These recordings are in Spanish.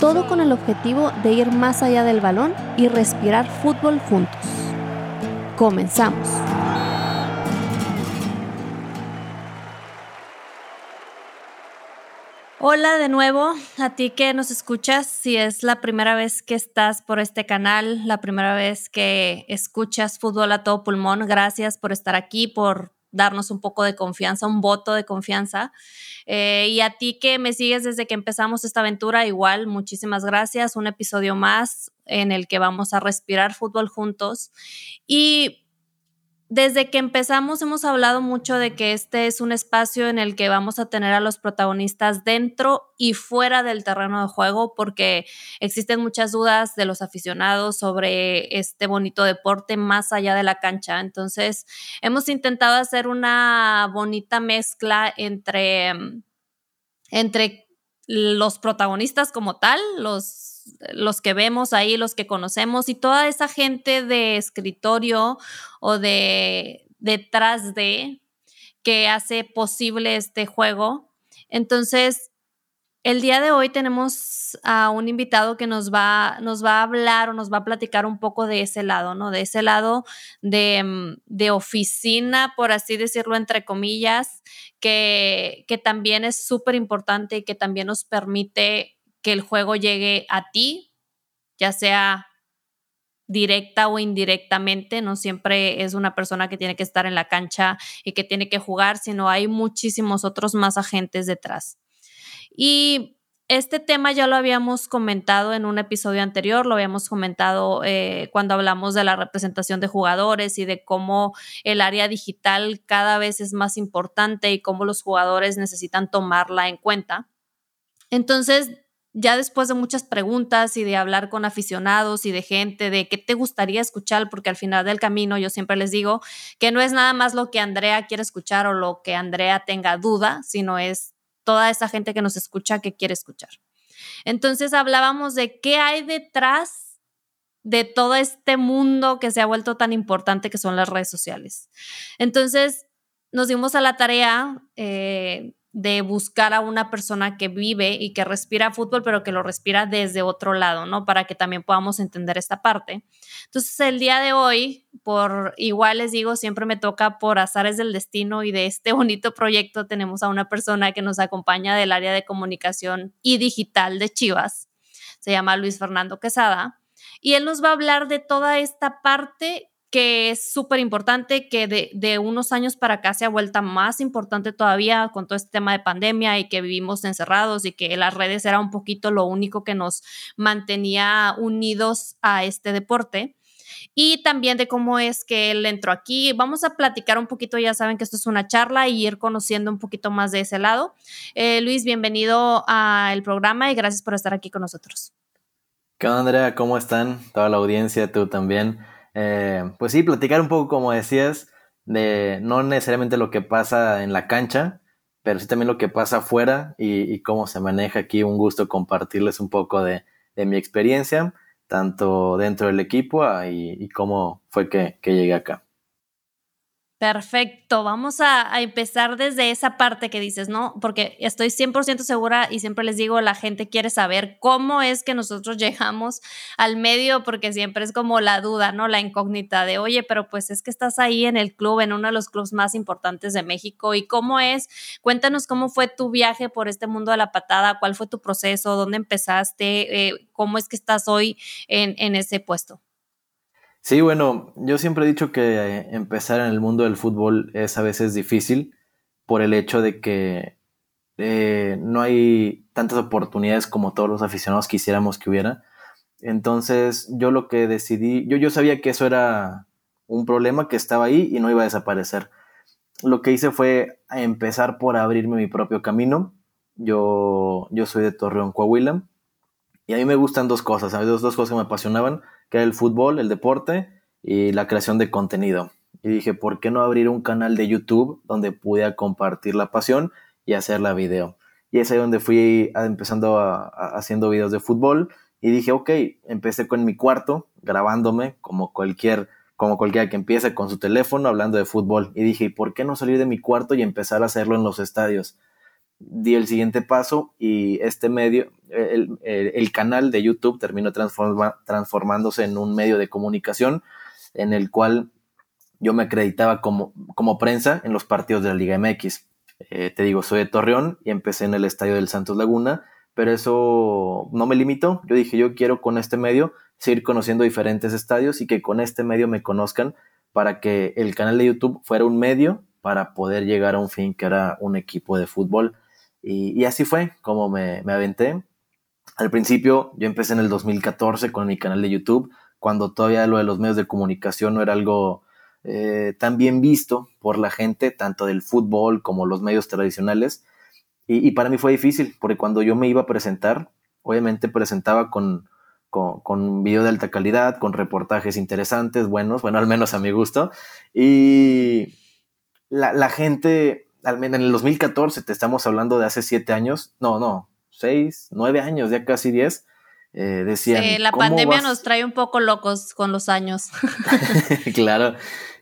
todo con el objetivo de ir más allá del balón y respirar fútbol juntos. Comenzamos. Hola de nuevo a ti que nos escuchas, si es la primera vez que estás por este canal, la primera vez que escuchas fútbol a todo pulmón, gracias por estar aquí, por darnos un poco de confianza, un voto de confianza. Eh, y a ti que me sigues desde que empezamos esta aventura, igual, muchísimas gracias. Un episodio más en el que vamos a respirar fútbol juntos. Y desde que empezamos hemos hablado mucho de que este es un espacio en el que vamos a tener a los protagonistas dentro y fuera del terreno de juego porque existen muchas dudas de los aficionados sobre este bonito deporte más allá de la cancha. Entonces, hemos intentado hacer una bonita mezcla entre, entre los protagonistas como tal, los los que vemos ahí, los que conocemos y toda esa gente de escritorio o de detrás de que hace posible este juego. Entonces, el día de hoy tenemos a un invitado que nos va, nos va a hablar o nos va a platicar un poco de ese lado, ¿no? De ese lado de, mm, de oficina, por así decirlo, entre comillas, que, que también es súper importante y que también nos permite que el juego llegue a ti, ya sea directa o indirectamente, no siempre es una persona que tiene que estar en la cancha y que tiene que jugar, sino hay muchísimos otros más agentes detrás. Y este tema ya lo habíamos comentado en un episodio anterior, lo habíamos comentado eh, cuando hablamos de la representación de jugadores y de cómo el área digital cada vez es más importante y cómo los jugadores necesitan tomarla en cuenta. Entonces, ya después de muchas preguntas y de hablar con aficionados y de gente de qué te gustaría escuchar, porque al final del camino yo siempre les digo que no es nada más lo que Andrea quiere escuchar o lo que Andrea tenga duda, sino es toda esa gente que nos escucha que quiere escuchar. Entonces hablábamos de qué hay detrás de todo este mundo que se ha vuelto tan importante que son las redes sociales. Entonces nos dimos a la tarea eh, de buscar a una persona que vive y que respira fútbol, pero que lo respira desde otro lado, ¿no? Para que también podamos entender esta parte. Entonces, el día de hoy, por igual les digo, siempre me toca por azares del destino y de este bonito proyecto tenemos a una persona que nos acompaña del área de comunicación y digital de Chivas. Se llama Luis Fernando Quesada. Y él nos va a hablar de toda esta parte que es súper importante, que de, unos años para acá se ha vuelto más importante todavía con todo este tema de pandemia y que vivimos encerrados y que las redes era un poquito lo único que nos mantenía unidos a este deporte. Y también de cómo es que él entró aquí. Vamos a platicar un poquito, ya saben que esto es una charla y ir conociendo un poquito más de ese lado. Eh, Luis, bienvenido al programa y gracias por estar aquí con nosotros. ¿Qué onda, Andrea? ¿Cómo están? Toda la audiencia, tú también. Eh, pues sí, platicar un poco, como decías, de no necesariamente lo que pasa en la cancha, pero sí también lo que pasa afuera y, cómo se maneja aquí. Un gusto compartirles un poco de, mi experiencia, tanto dentro del equipo ah, y, cómo fue que llegué acá. Perfecto, vamos a, empezar desde esa parte que dices, ¿no? Porque estoy 100% segura y siempre les digo, la gente quiere saber cómo es que nosotros llegamos al medio, porque siempre es como la duda, ¿no? La incógnita de, oye, pero pues es que estás ahí en el club, en uno de los clubes más importantes de México, ¿y cómo es? Cuéntanos cómo fue tu viaje por este mundo de la patada, cuál fue tu proceso, dónde empezaste, eh, cómo es que estás hoy en, en ese puesto. Sí, bueno, yo siempre he dicho que empezar en el mundo del fútbol es a veces difícil por el hecho de que eh, no hay tantas oportunidades como todos los aficionados quisiéramos que hubiera. Entonces yo lo que decidí, yo, yo sabía que eso era un problema que estaba ahí y no iba a desaparecer. Lo que hice fue empezar por abrirme mi propio camino. Yo, yo soy de Torreón, Coahuila, y a mí me gustan dos cosas, dos cosas que me apasionaban que era el fútbol, el deporte y la creación de contenido. Y dije, ¿por qué no abrir un canal de YouTube donde pudiera compartir la pasión y hacer la video? Y es ahí donde fui empezando a, haciendo videos de fútbol y dije, ok, empecé con mi cuarto grabándome como cualquier como cualquiera que empiece con su teléfono hablando de fútbol. Y dije, ¿y por qué no salir de mi cuarto y empezar a hacerlo en los estadios? Di el siguiente paso y este medio, el, canal de YouTube terminó transformándose en un medio de comunicación en el cual yo me acreditaba como, como prensa en los partidos de la Liga MX. Eh, te digo, soy de Torreón y empecé en el estadio del Santos Laguna, pero eso no me limitó. Yo dije, yo quiero con este medio seguir conociendo diferentes estadios y que con este medio me conozcan para que el canal de YouTube fuera un medio para poder llegar a un fin que era un equipo de fútbol. Y, así fue como me, aventé. Al principio yo empecé en el 2014 con mi canal de YouTube, cuando todavía lo de los medios de comunicación no era algo eh, tan bien visto por la gente, tanto del fútbol como los medios tradicionales. Y, para mí fue difícil, porque cuando yo me iba a presentar, obviamente presentaba con, con, con video de alta calidad, con reportajes interesantes, buenos, bueno, al menos a mi gusto. Y la, la gente, en el 2014, te estamos hablando de hace siete años, no, no, seis, nueve años, ya casi diez, eh, decían... la pandemia nos trae un poco locos con los años. claro,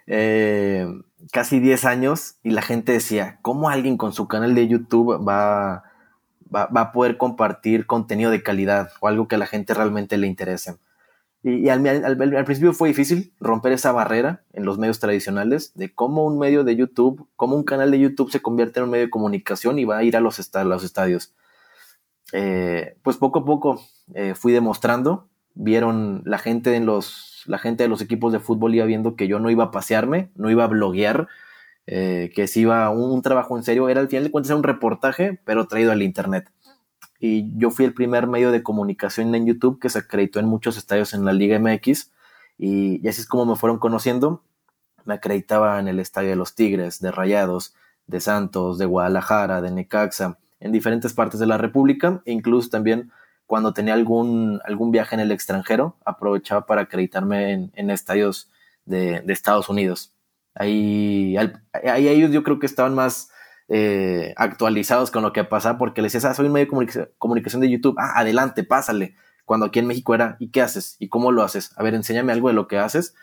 eh, casi diez años y la gente decía, ¿cómo alguien con su canal de YouTube va va, a poder compartir contenido de calidad o algo que a la gente realmente le interese. Y, al, principio fue difícil romper esa barrera en los medios tradicionales de cómo un medio de YouTube, cómo un canal de YouTube se convierte en un medio de comunicación y va a ir a los, estadios. Eh, pues poco a poco eh, fui demostrando, vieron la gente, en los, la gente de los equipos de fútbol iba viendo que yo no iba a pasearme, no iba a bloguear, eh, que si iba un, trabajo en serio, era al final de cuentas un reportaje, pero traído al Internet. Y yo fui el primer medio de comunicación en YouTube que se acreditó en muchos estadios en la Liga MX y, así es como me fueron conociendo. Me acreditaba en el Estadio de los Tigres, de Rayados, de Santos, de Guadalajara, de Necaxa, en diferentes partes de la República, e incluso también cuando tenía algún, algún viaje en el extranjero, aprovechaba para acreditarme en, estadios de Estados Unidos. Ahí, ahí ellos yo creo que estaban más eh, actualizados con lo que pasaba porque les decías, ah, soy un medio de comunicación de YouTube, ah, adelante, pásale. Cuando aquí en México era, ¿y qué haces? ¿Y cómo lo haces? A ver, enséñame algo de lo que haces.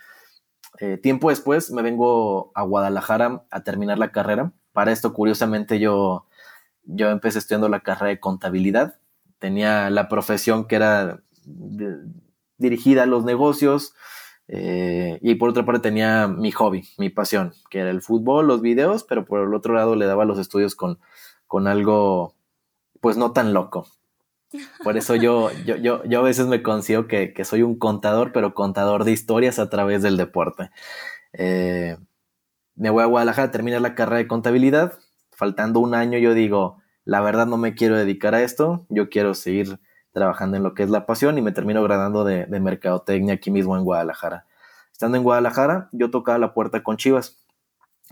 Eh, tiempo después me vengo a Guadalajara a terminar la carrera. Para esto, curiosamente, yo, yo empecé estudiando la carrera de contabilidad. Tenía la profesión que era dirigida a los negocios, eh, y por otra parte tenía mi hobby, mi pasión, que era el fútbol, los videos, pero por el otro lado le daba los estudios con, con algo, pues no tan loco. Por eso yo, yo, yo, yo a veces me considero que, que, soy un contador, pero contador de historias a través del deporte. Eh, me voy a Guadalajara a terminar la carrera de contabilidad. Faltando un año, yo digo, la verdad no me quiero dedicar a esto, yo quiero seguir trabajando en lo que es la pasión y me termino graduando de, mercadotecnia aquí mismo en Guadalajara. Estando en Guadalajara, yo tocaba la puerta con Chivas.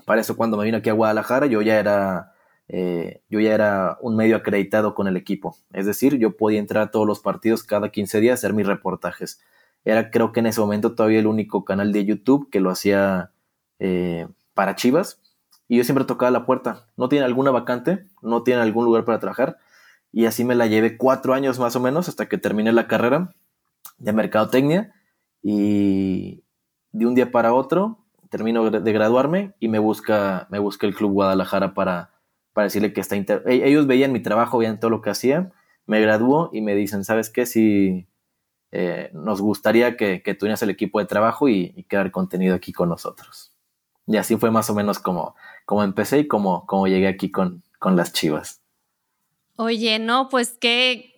Para eso cuando me vine aquí a Guadalajara, yo ya era, eh, yo ya era un medio acreditado con el equipo. Es decir, yo podía entrar a todos los partidos cada 15 días a hacer mis reportajes. Era creo que en ese momento todavía el único canal de YouTube que lo hacía eh, para Chivas. Y yo siempre tocaba la puerta. ¿No tiene alguna vacante? ¿No tiene algún lugar para trabajar? Y así me la llevé cuatro años más o menos hasta que terminé la carrera de mercadotecnia y de un día para otro termino de graduarme y me busca, me busca el Club Guadalajara para, para decirle que está... E-, ellos veían mi trabajo, veían todo lo que hacía, me graduó y me dicen, ¿sabes qué? Si eh, nos gustaría que, que tú el equipo de trabajo y, y, crear contenido aquí con nosotros. Y así fue más o menos como, como empecé y como, como llegué aquí con, con las chivas. Oye, no, pues que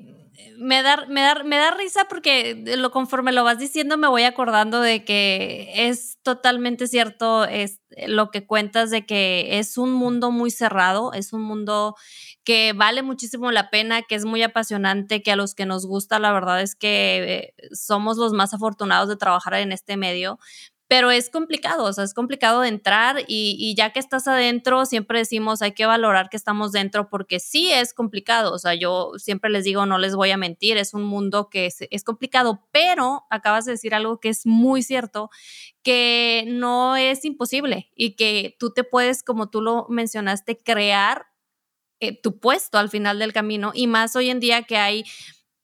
me da, me, da, me da risa porque lo, conforme lo vas diciendo me voy acordando de que es totalmente cierto es, lo que cuentas de que es un mundo muy cerrado, es un mundo que vale muchísimo la pena, que es muy apasionante, que a los que nos gusta la verdad es que eh, somos los más afortunados de trabajar en este medio, pero es complicado, o sea, es complicado de entrar y, ya que estás adentro, siempre decimos hay que valorar que estamos dentro porque sí es complicado, o sea, yo siempre les digo, no les voy a mentir, es un mundo que es, es complicado, pero acabas de decir algo que es muy cierto, que no es imposible y que tú te puedes, como tú lo mencionaste, crear eh, tu puesto al final del camino y más hoy en día que hay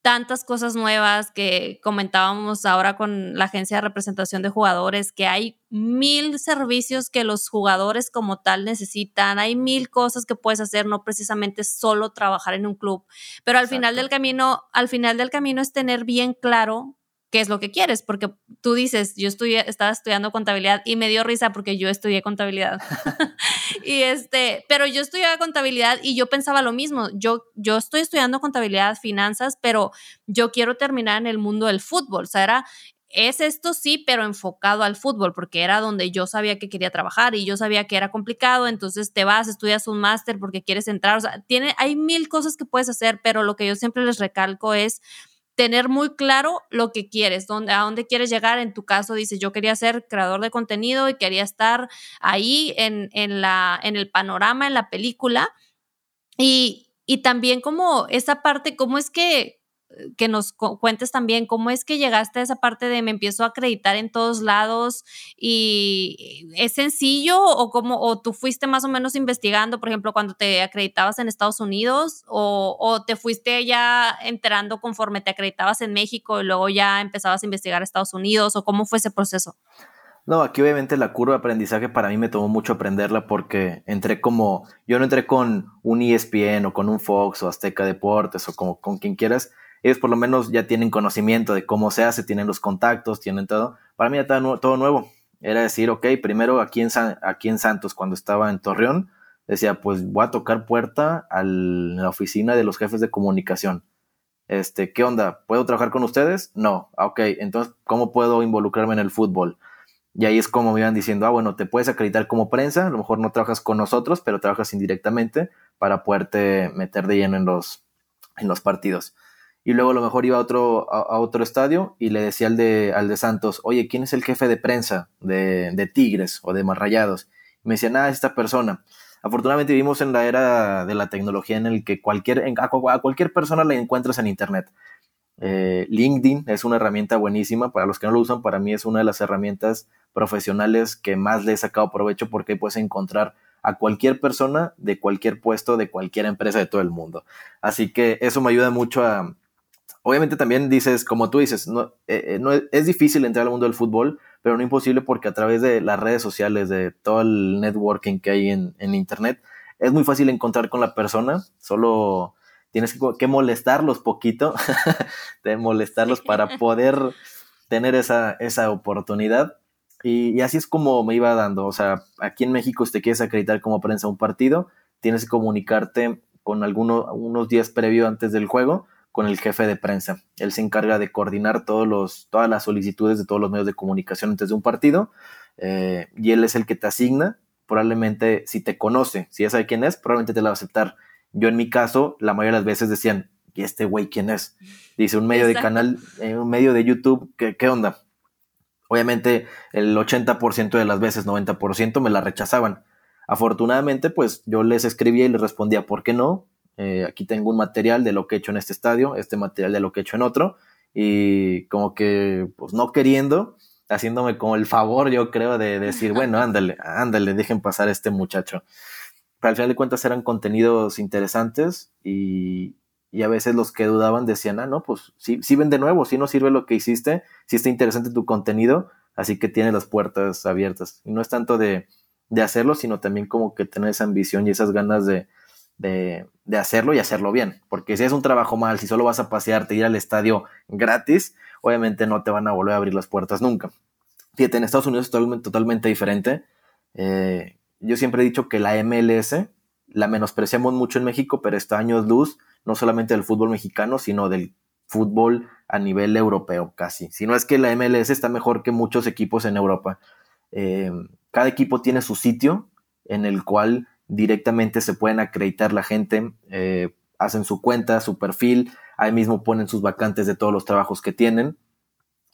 tantas cosas nuevas que comentábamos ahora con la agencia de representación de jugadores, que hay mil servicios que los jugadores como tal necesitan, hay mil cosas que puedes hacer, no precisamente solo trabajar en un club, pero al final del camino, al final del camino es tener bien claro qué es lo que quieres, porque tú dices, yo estudié, estaba estudiando contabilidad y me dio risa porque yo estudié contabilidad. y este, pero yo estudiaba contabilidad y yo pensaba lo mismo, yo, yo estoy estudiando contabilidad, finanzas, pero yo quiero terminar en el mundo del fútbol, o sea, era, es esto sí, pero enfocado al fútbol, porque era donde yo sabía que quería trabajar y yo sabía que era complicado, entonces te vas, estudias un máster porque quieres entrar, o sea, tiene, hay mil cosas que puedes hacer, pero lo que yo siempre les recalco es tener muy claro lo que quieres, dónde, a dónde quieres llegar. En tu caso, dices, yo quería ser creador de contenido y quería estar ahí en, en, la, en el panorama, en la película. Y, y también como esa parte, cómo es que que nos cuentes también cómo es que llegaste a esa parte de me empiezo a acreditar en todos lados y es sencillo o cómo o tú fuiste más o menos investigando, por ejemplo, cuando te acreditabas en Estados Unidos o, o te fuiste ya enterando conforme te acreditabas en México y luego ya empezabas a investigar Estados Unidos o cómo fue ese proceso? No, aquí obviamente la curva de aprendizaje para mí me tomó mucho aprenderla porque entré como, yo no entré con un ESPN o con un Fox o Azteca Deportes o como con quien quieras, ellos por lo menos ya tienen conocimiento de cómo se hace, tienen los contactos, tienen todo. Para mí ya todo nuevo. Era decir, ok, primero aquí en, aquí en Santos, cuando estaba en Torreón, decía, pues voy a tocar puerta a la oficina de los jefes de comunicación. Este, ¿qué onda? ¿Puedo trabajar con ustedes? No. Ah, ok, entonces, ¿cómo puedo involucrarme en el fútbol? Y ahí es como me iban diciendo, ah, bueno, te puedes acreditar como prensa, a lo mejor no trabajas con nosotros, pero trabajas indirectamente para poderte meter de lleno en los, en los partidos y luego a lo mejor iba a otro, a, otro estadio y le decía al de, al de Santos, oye, ¿quién es el jefe de prensa de, de Tigres o de Marrayados? Y me decía, nada, esta persona. Afortunadamente vivimos en la era de la tecnología en el que cualquier, a, cualquier persona la encuentras en Internet. Eh, LinkedIn es una herramienta buenísima, para los que no lo usan, para mí es una de las herramientas profesionales que más le he sacado provecho porque puedes encontrar a cualquier persona de cualquier puesto, de cualquier empresa de todo el mundo. Así que eso me ayuda mucho a, Obviamente también dices, como tú dices, no, eh, eh, no es, difícil entrar al mundo del fútbol, pero no imposible porque a través de las redes sociales, de todo el networking que hay en, Internet, es muy fácil encontrar con la persona, solo tienes que, molestarlos poquito, de molestarlos para poder tener esa, esa oportunidad. Y, así es como me iba dando. O sea, aquí en México, si te quieres acreditar como prensa un partido, tienes que comunicarte con algunos unos días previo antes del juego con el jefe de prensa. Él se encarga de coordinar todos los, todas las solicitudes de todos los medios de comunicación antes de un partido eh, y él es el que te asigna. Probablemente si te conoce, si ya sabe quién es, probablemente te la va a aceptar. Yo en mi caso, la mayoría de las veces decían, ¿y este güey quién es? Dice un medio de canal, eh, un medio de YouTube, ¿qué, qué onda? Obviamente el 80% de las veces, 90% me la rechazaban. Afortunadamente, pues yo les escribía y les respondía, ¿por qué no? Eh, aquí tengo un material de lo que he hecho en este estadio, este material de lo que he hecho en otro, y como que, pues no queriendo, haciéndome como el favor, yo creo, de decir, bueno, ándale, ándale, dejen pasar a este muchacho. Pero al final de cuentas eran contenidos interesantes y, y a veces los que dudaban decían, ah, no, pues sí, sí ven de nuevo, sí no sirve lo que hiciste, sí está interesante tu contenido, así que tiene las puertas abiertas. Y no es tanto de, de hacerlo, sino también como que tener esa ambición y esas ganas de, de, hacerlo y hacerlo bien. Porque si es un trabajo mal, si solo vas a pasearte, ir al estadio gratis, obviamente no te van a volver a abrir las puertas nunca. Fíjate, en Estados Unidos es totalmente, totalmente diferente. Eh, yo siempre he dicho que la MLS la menospreciamos mucho en México, pero está años luz, no solamente del fútbol mexicano, sino del fútbol a nivel europeo casi. Si no es que la MLS está mejor que muchos equipos en Europa. Eh, cada equipo tiene su sitio en el cual directamente se pueden acreditar la gente, eh, hacen su cuenta, su perfil, ahí mismo ponen sus vacantes de todos los trabajos que tienen.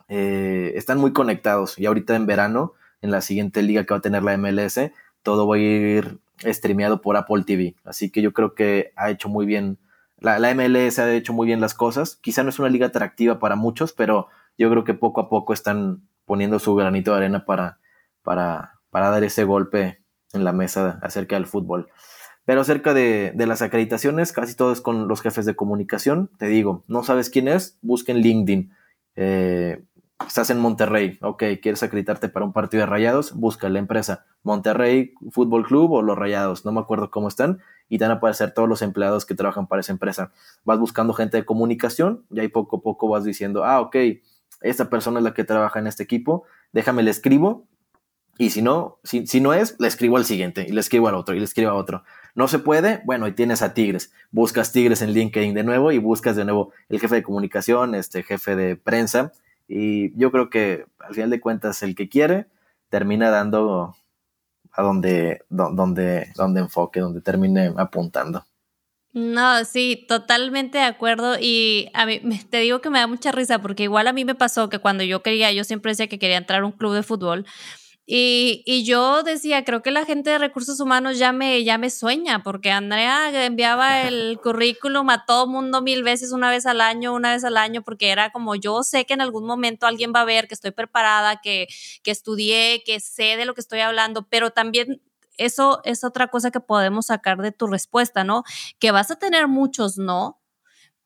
eh, están muy conectados. Y ahorita en verano, en la siguiente liga que va a tener la MLS, todo va a ir streameado por Apple TV. Así que yo creo que ha hecho muy bien, la, la MLS ha hecho muy bien las cosas. Quizá no es una liga atractiva para muchos, pero yo creo que poco a poco están poniendo su granito de arena para, para, para dar ese golpe en la mesa acerca del fútbol. Pero acerca de, las acreditaciones, casi todo es con los jefes de comunicación. Te digo, no sabes quién es, busquen LinkedIn. Eh, estás en Monterrey, ok, quieres acreditarte para un partido de rayados, busca la empresa Monterrey Fútbol Club o los rayados, no me acuerdo cómo están, y te van a aparecer todos los empleados que trabajan para esa empresa. Vas buscando gente de comunicación y ahí poco a poco vas diciendo, ah, ok, esta persona es la que trabaja en este equipo, déjame le escribo, y si no, si, si no es, le escribo al siguiente, y le escribo al otro, y le escribo a otro. No se puede, bueno, y tienes a Tigres. Buscas Tigres en LinkedIn de nuevo y buscas de nuevo el jefe de comunicación, este jefe de prensa. Y yo creo que al final de cuentas el que quiere termina dando a donde, donde, donde enfoque, donde termine apuntando. No, sí, totalmente de acuerdo. Y a mí te digo que me da mucha risa porque igual a mí me pasó que cuando yo quería, yo siempre decía que quería entrar a un club de fútbol y, y, yo decía, creo que la gente de recursos humanos ya me, ya me sueña, porque Andrea enviaba el currículum a todo mundo mil veces, una vez al año, una vez al año, porque era como yo sé que en algún momento alguien va a ver que estoy preparada, que, que estudié, que sé de lo que estoy hablando, pero también eso es otra cosa que podemos sacar de tu respuesta, ¿no? Que vas a tener muchos no,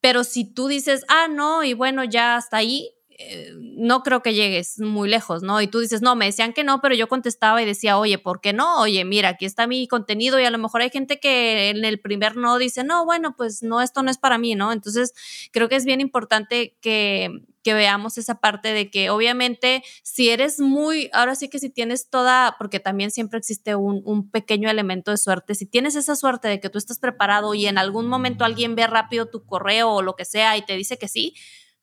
pero si tú dices, ah, no, y bueno, ya hasta ahí, eh, no creo que llegues muy lejos, ¿no? Y tú dices, no, me decían que no, pero yo contestaba y decía, oye, ¿por qué no? Oye, mira, aquí está mi contenido y a lo mejor hay gente que en el primer no dice, no, bueno, pues no, esto no es para mí, ¿no? Entonces, creo que es bien importante que, que veamos esa parte de que obviamente si eres muy, ahora sí que si tienes toda, porque también siempre existe un, un, pequeño elemento de suerte, si tienes esa suerte de que tú estás preparado y en algún momento alguien ve rápido tu correo o lo que sea y te dice que sí,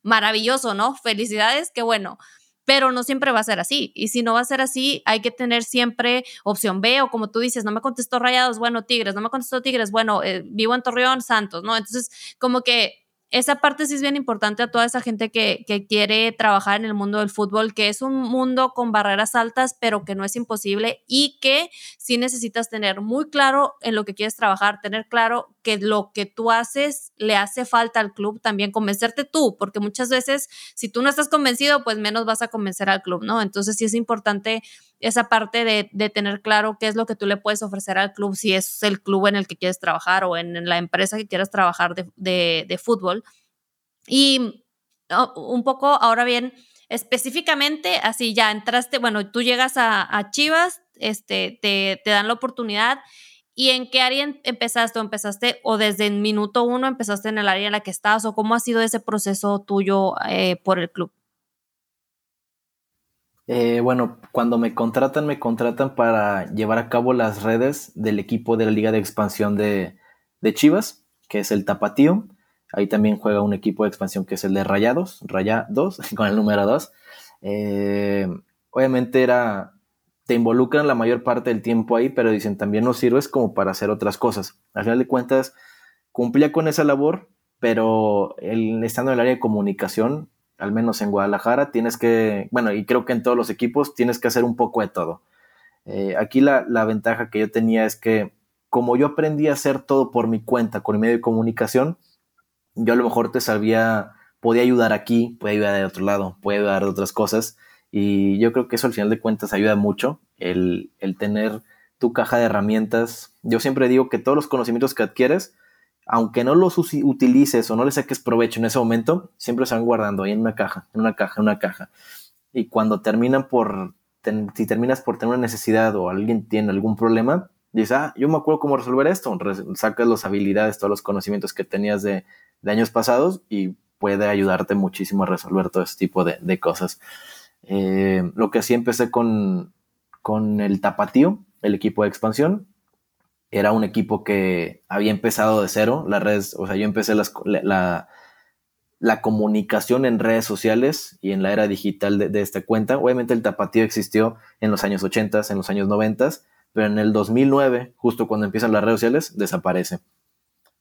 maravilloso, ¿no? Felicidades, qué bueno. Pero no siempre va a ser así. Y si no va a ser así, hay que tener siempre opción B o como tú dices, no me contestó Rayados, bueno, Tigres, no me contestó Tigres, bueno, eh, vivo en Torreón, Santos, ¿no? Entonces, como que esa parte sí es bien importante a toda esa gente que, que, quiere trabajar en el mundo del fútbol, que es un mundo con barreras altas, pero que no es imposible y que sí necesitas tener muy claro en lo que quieres trabajar, tener claro que lo que tú haces le hace falta al club, también convencerte tú, porque muchas veces si tú no estás convencido, pues menos vas a convencer al club, ¿no? Entonces sí es importante esa parte de, de tener claro qué es lo que tú le puedes ofrecer al club, si es el club en el que quieres trabajar o en, la empresa que quieras trabajar de, de, fútbol. Y oh, un poco, ahora bien, específicamente, así ya entraste, bueno, tú llegas a, a Chivas, este, te, te dan la oportunidad ¿Y en qué área em, empezaste o empezaste o desde el minuto uno empezaste en el área en la que estás o cómo ha sido ese proceso tuyo eh, por el club? Eh, bueno, cuando me contratan, me contratan para llevar a cabo las redes del equipo de la Liga de Expansión de, Chivas, que es el Tapatío. Ahí también juega un equipo de expansión que es el de Rayados, Rayados, con el número 2. Eh, obviamente era te involucran la mayor parte del tiempo ahí, pero dicen también no sirves como para hacer otras cosas. Al final de cuentas, cumplía con esa labor, pero el, estando en el área de comunicación, al menos en Guadalajara, tienes que, bueno, y creo que en todos los equipos tienes que hacer un poco de todo. Eh, aquí la, la, ventaja que yo tenía es que como yo aprendí a hacer todo por mi cuenta con el medio de comunicación, yo a lo mejor te sabía, podía ayudar aquí, podía ayudar de otro lado, podía ayudar de otras cosas, y yo creo que eso al final de cuentas ayuda mucho, el, tener tu caja de herramientas. Yo siempre digo que todos los conocimientos que adquieres, aunque no los utilices o no les saques provecho en ese momento, siempre se van guardando ahí en una caja, en una caja, en una caja. Y cuando terminan por, si terminas por tener una necesidad o alguien tiene algún problema, dices, ah, yo me acuerdo cómo resolver esto. sacas las habilidades, todos los conocimientos que tenías de, años pasados y puede ayudarte muchísimo a resolver todo ese tipo de, de cosas. Eh, lo que sí empecé con, con el Tapatío, el equipo de expansión. Era un equipo que había empezado de cero, las redes, o sea, yo empecé la, la, comunicación en redes sociales y en la era digital de, esta cuenta. Obviamente el Tapatío existió en los años 80, en los años 90, pero en el 2009, justo cuando empiezan las redes sociales, desaparece.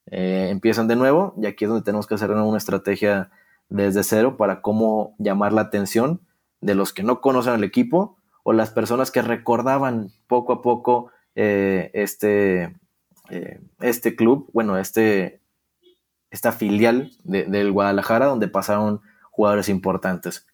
Eh, empiezan de nuevo y aquí es donde tenemos que hacer una estrategia desde cero para cómo llamar la atención de los que no conocen al equipo o las personas que recordaban poco a poco eh, este, eh, este club, bueno, este, esta filial del Guadalajara donde pasaron jugadores importantes.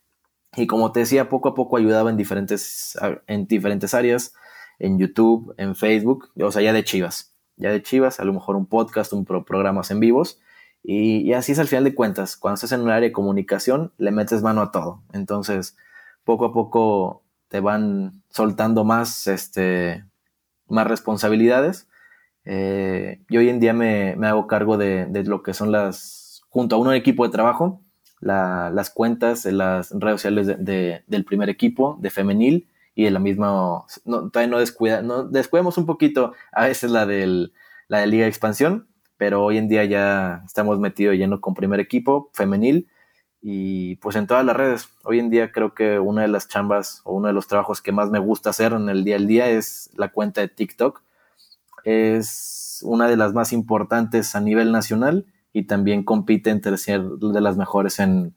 Y como te decía, poco a poco ayudaba en diferentes, en diferentes áreas, en YouTube, en Facebook, o sea, ya de Chivas, ya de Chivas, a lo mejor un podcast, un programas en vivos, y, así es al final de cuentas, cuando estás en un área de comunicación, le metes mano a todo. Entonces, poco a poco te van soltando más, este, más responsabilidades. Eh, y hoy en día me, hago cargo de, lo que son las, junto a un equipo de trabajo, las cuentas en las redes sociales del primer equipo, de femenil, y de la misma, no, todavía no, descuidamos un poquito a veces la, del, la de Liga de Expansión, pero hoy en día ya estamos metidos lleno con primer equipo femenil y pues en todas las redes. Hoy en día creo que una de las chambas o uno de los trabajos que más me gusta hacer en el día al día es la cuenta de TikTok. Es una de las más importantes a nivel nacional y también compite entre ser de las mejores en,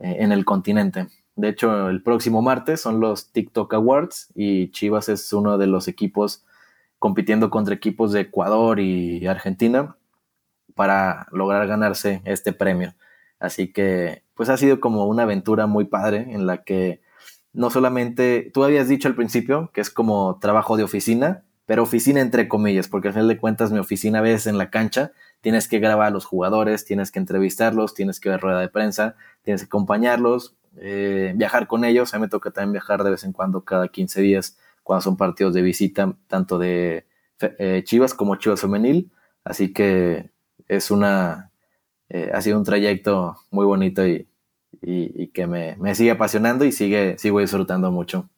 en el continente. De hecho, el próximo martes son los TikTok Awards y Chivas es uno de los equipos compitiendo contra equipos de Ecuador y Argentina para lograr ganarse este premio. Así que, pues ha sido como una aventura muy padre en la que no solamente, tú habías dicho al principio que es como trabajo de oficina, pero oficina entre comillas, porque al final de cuentas mi oficina a veces en la cancha tienes que grabar a los jugadores, tienes que entrevistarlos, tienes que ver rueda de prensa, tienes que acompañarlos, eh, viajar con ellos. A mí me toca también viajar de vez en cuando, cada 15 días, cuando son partidos de visita, tanto de eh, Chivas como Chivas Femenil. Así que es una, eh, ha sido un trayecto muy bonito y, que me, sigue apasionando y sigue, sigo disfrutando mucho.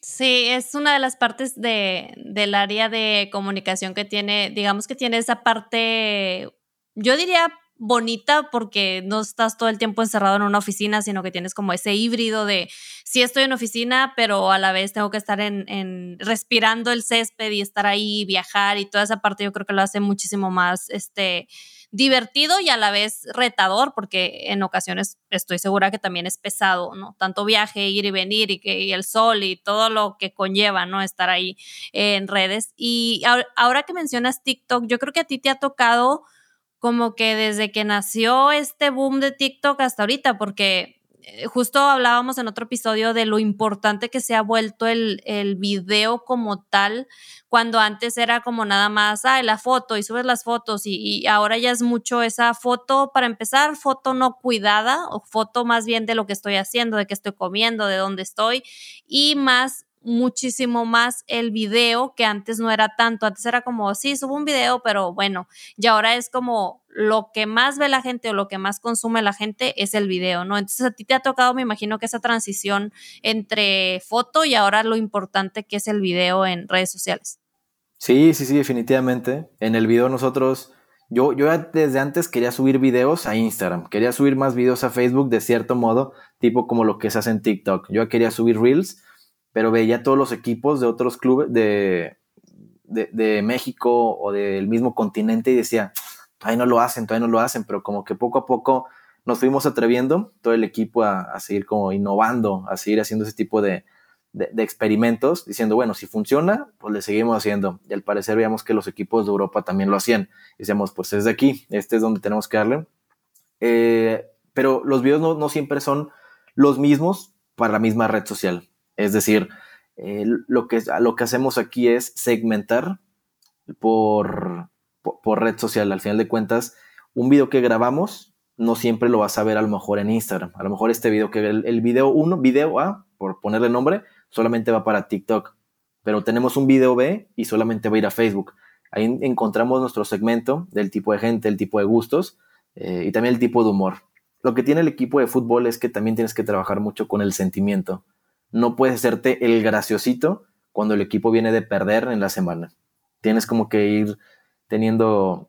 Sí, es una de las partes de, del área de comunicación que tiene, digamos que tiene esa parte, yo diría bonita porque no estás todo el tiempo encerrado en una oficina, sino que tienes como ese híbrido de sí estoy en oficina, pero a la vez tengo que estar en, respirando el césped y estar ahí, viajar y toda esa parte yo creo que lo hace muchísimo más este divertido y a la vez retador, porque en ocasiones estoy segura que también es pesado, ¿no? Tanto viaje, ir y venir y que el sol y todo lo que conlleva, ¿no? Estar ahí en redes. Y ahora que mencionas TikTok, yo creo que a ti te ha tocado como que desde que nació este boom de TikTok hasta ahorita, porque eh, justo hablábamos en otro episodio de lo importante que se ha vuelto el, el video como tal, cuando antes era como nada más, ah, la foto y subes las fotos y, y, ahora ya es mucho esa foto, para empezar, foto no cuidada o foto más bien de lo que estoy haciendo, de qué estoy comiendo, de dónde estoy y más muchísimo más el video que antes no era tanto. Antes era como, sí, subo un video, pero bueno, y ahora es como lo que más ve la gente o lo que más consume la gente es el video, ¿no? Entonces a ti te ha tocado, me imagino que esa transición entre foto y ahora lo importante que es el video en redes sociales. Sí, sí, sí, definitivamente. En el video nosotros, yo, yo desde antes quería subir videos a Instagram, quería subir más videos a Facebook de cierto modo, tipo como lo que se hace en TikTok. Yo quería subir reels pero veía todos los equipos de otros clubes de, de, México o del mismo continente y decía, todavía no lo hacen, todavía no lo hacen, pero como que poco a poco nos fuimos atreviendo, todo el equipo a, seguir como innovando, a seguir haciendo ese tipo de, de, experimentos, diciendo, bueno, si funciona, pues le seguimos haciendo. Y al parecer veíamos que los equipos de Europa también lo hacían. Decíamos, pues es de aquí, este es donde tenemos que darle. Eh, pero los videos no, siempre son los mismos para la misma red social. Es decir, eh, lo, que, lo que hacemos aquí es segmentar por, por, red social. Al final de cuentas, un video que grabamos no siempre lo vas a ver a lo mejor en Instagram. A lo mejor este video que el, video 1, video A, por ponerle nombre, solamente va para TikTok. Pero tenemos un video B y solamente va a ir a Facebook. Ahí encontramos nuestro segmento del tipo de gente, el tipo de gustos eh, y también el tipo de humor. Lo que tiene el equipo de fútbol es que también tienes que trabajar mucho con el sentimiento no puedes hacerte el graciosito cuando el equipo viene de perder en la semana. Tienes como que ir teniendo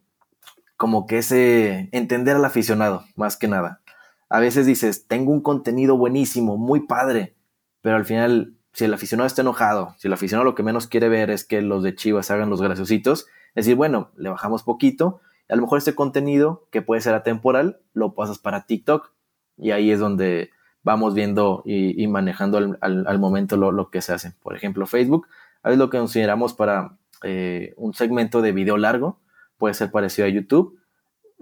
como que ese entender al aficionado, más que nada. A veces dices, tengo un contenido buenísimo, muy padre, pero al final, si el aficionado está enojado, si el aficionado lo que menos quiere ver es que los de Chivas hagan los graciositos, es decir, bueno, le bajamos poquito, a lo mejor este contenido, que puede ser atemporal, lo pasas para TikTok, y ahí es donde vamos viendo y, manejando al, momento lo, que se hace. Por ejemplo, Facebook es lo que consideramos para eh, un segmento de video largo, puede ser parecido a YouTube.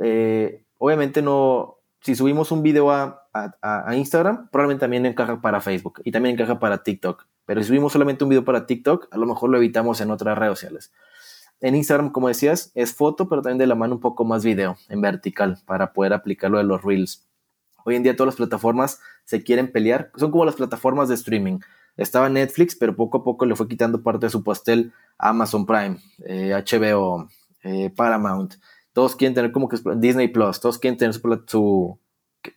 Eh, obviamente no, si subimos un video a, Instagram, probablemente también encaja para Facebook y también encaja para TikTok. Pero si subimos solamente un video para TikTok, a lo mejor lo evitamos en otras redes sociales. En Instagram, como decías, es foto, pero también de la mano un poco más video, en vertical, para poder aplicarlo de los reels. Hoy en día todas las plataformas se quieren pelear, son como las plataformas de streaming. Estaba Netflix, pero poco a poco le fue quitando parte de su pastel a Amazon Prime, HBO, eh, eh, Paramount. Todos quieren tener como que Disney Plus, todos quieren tener su,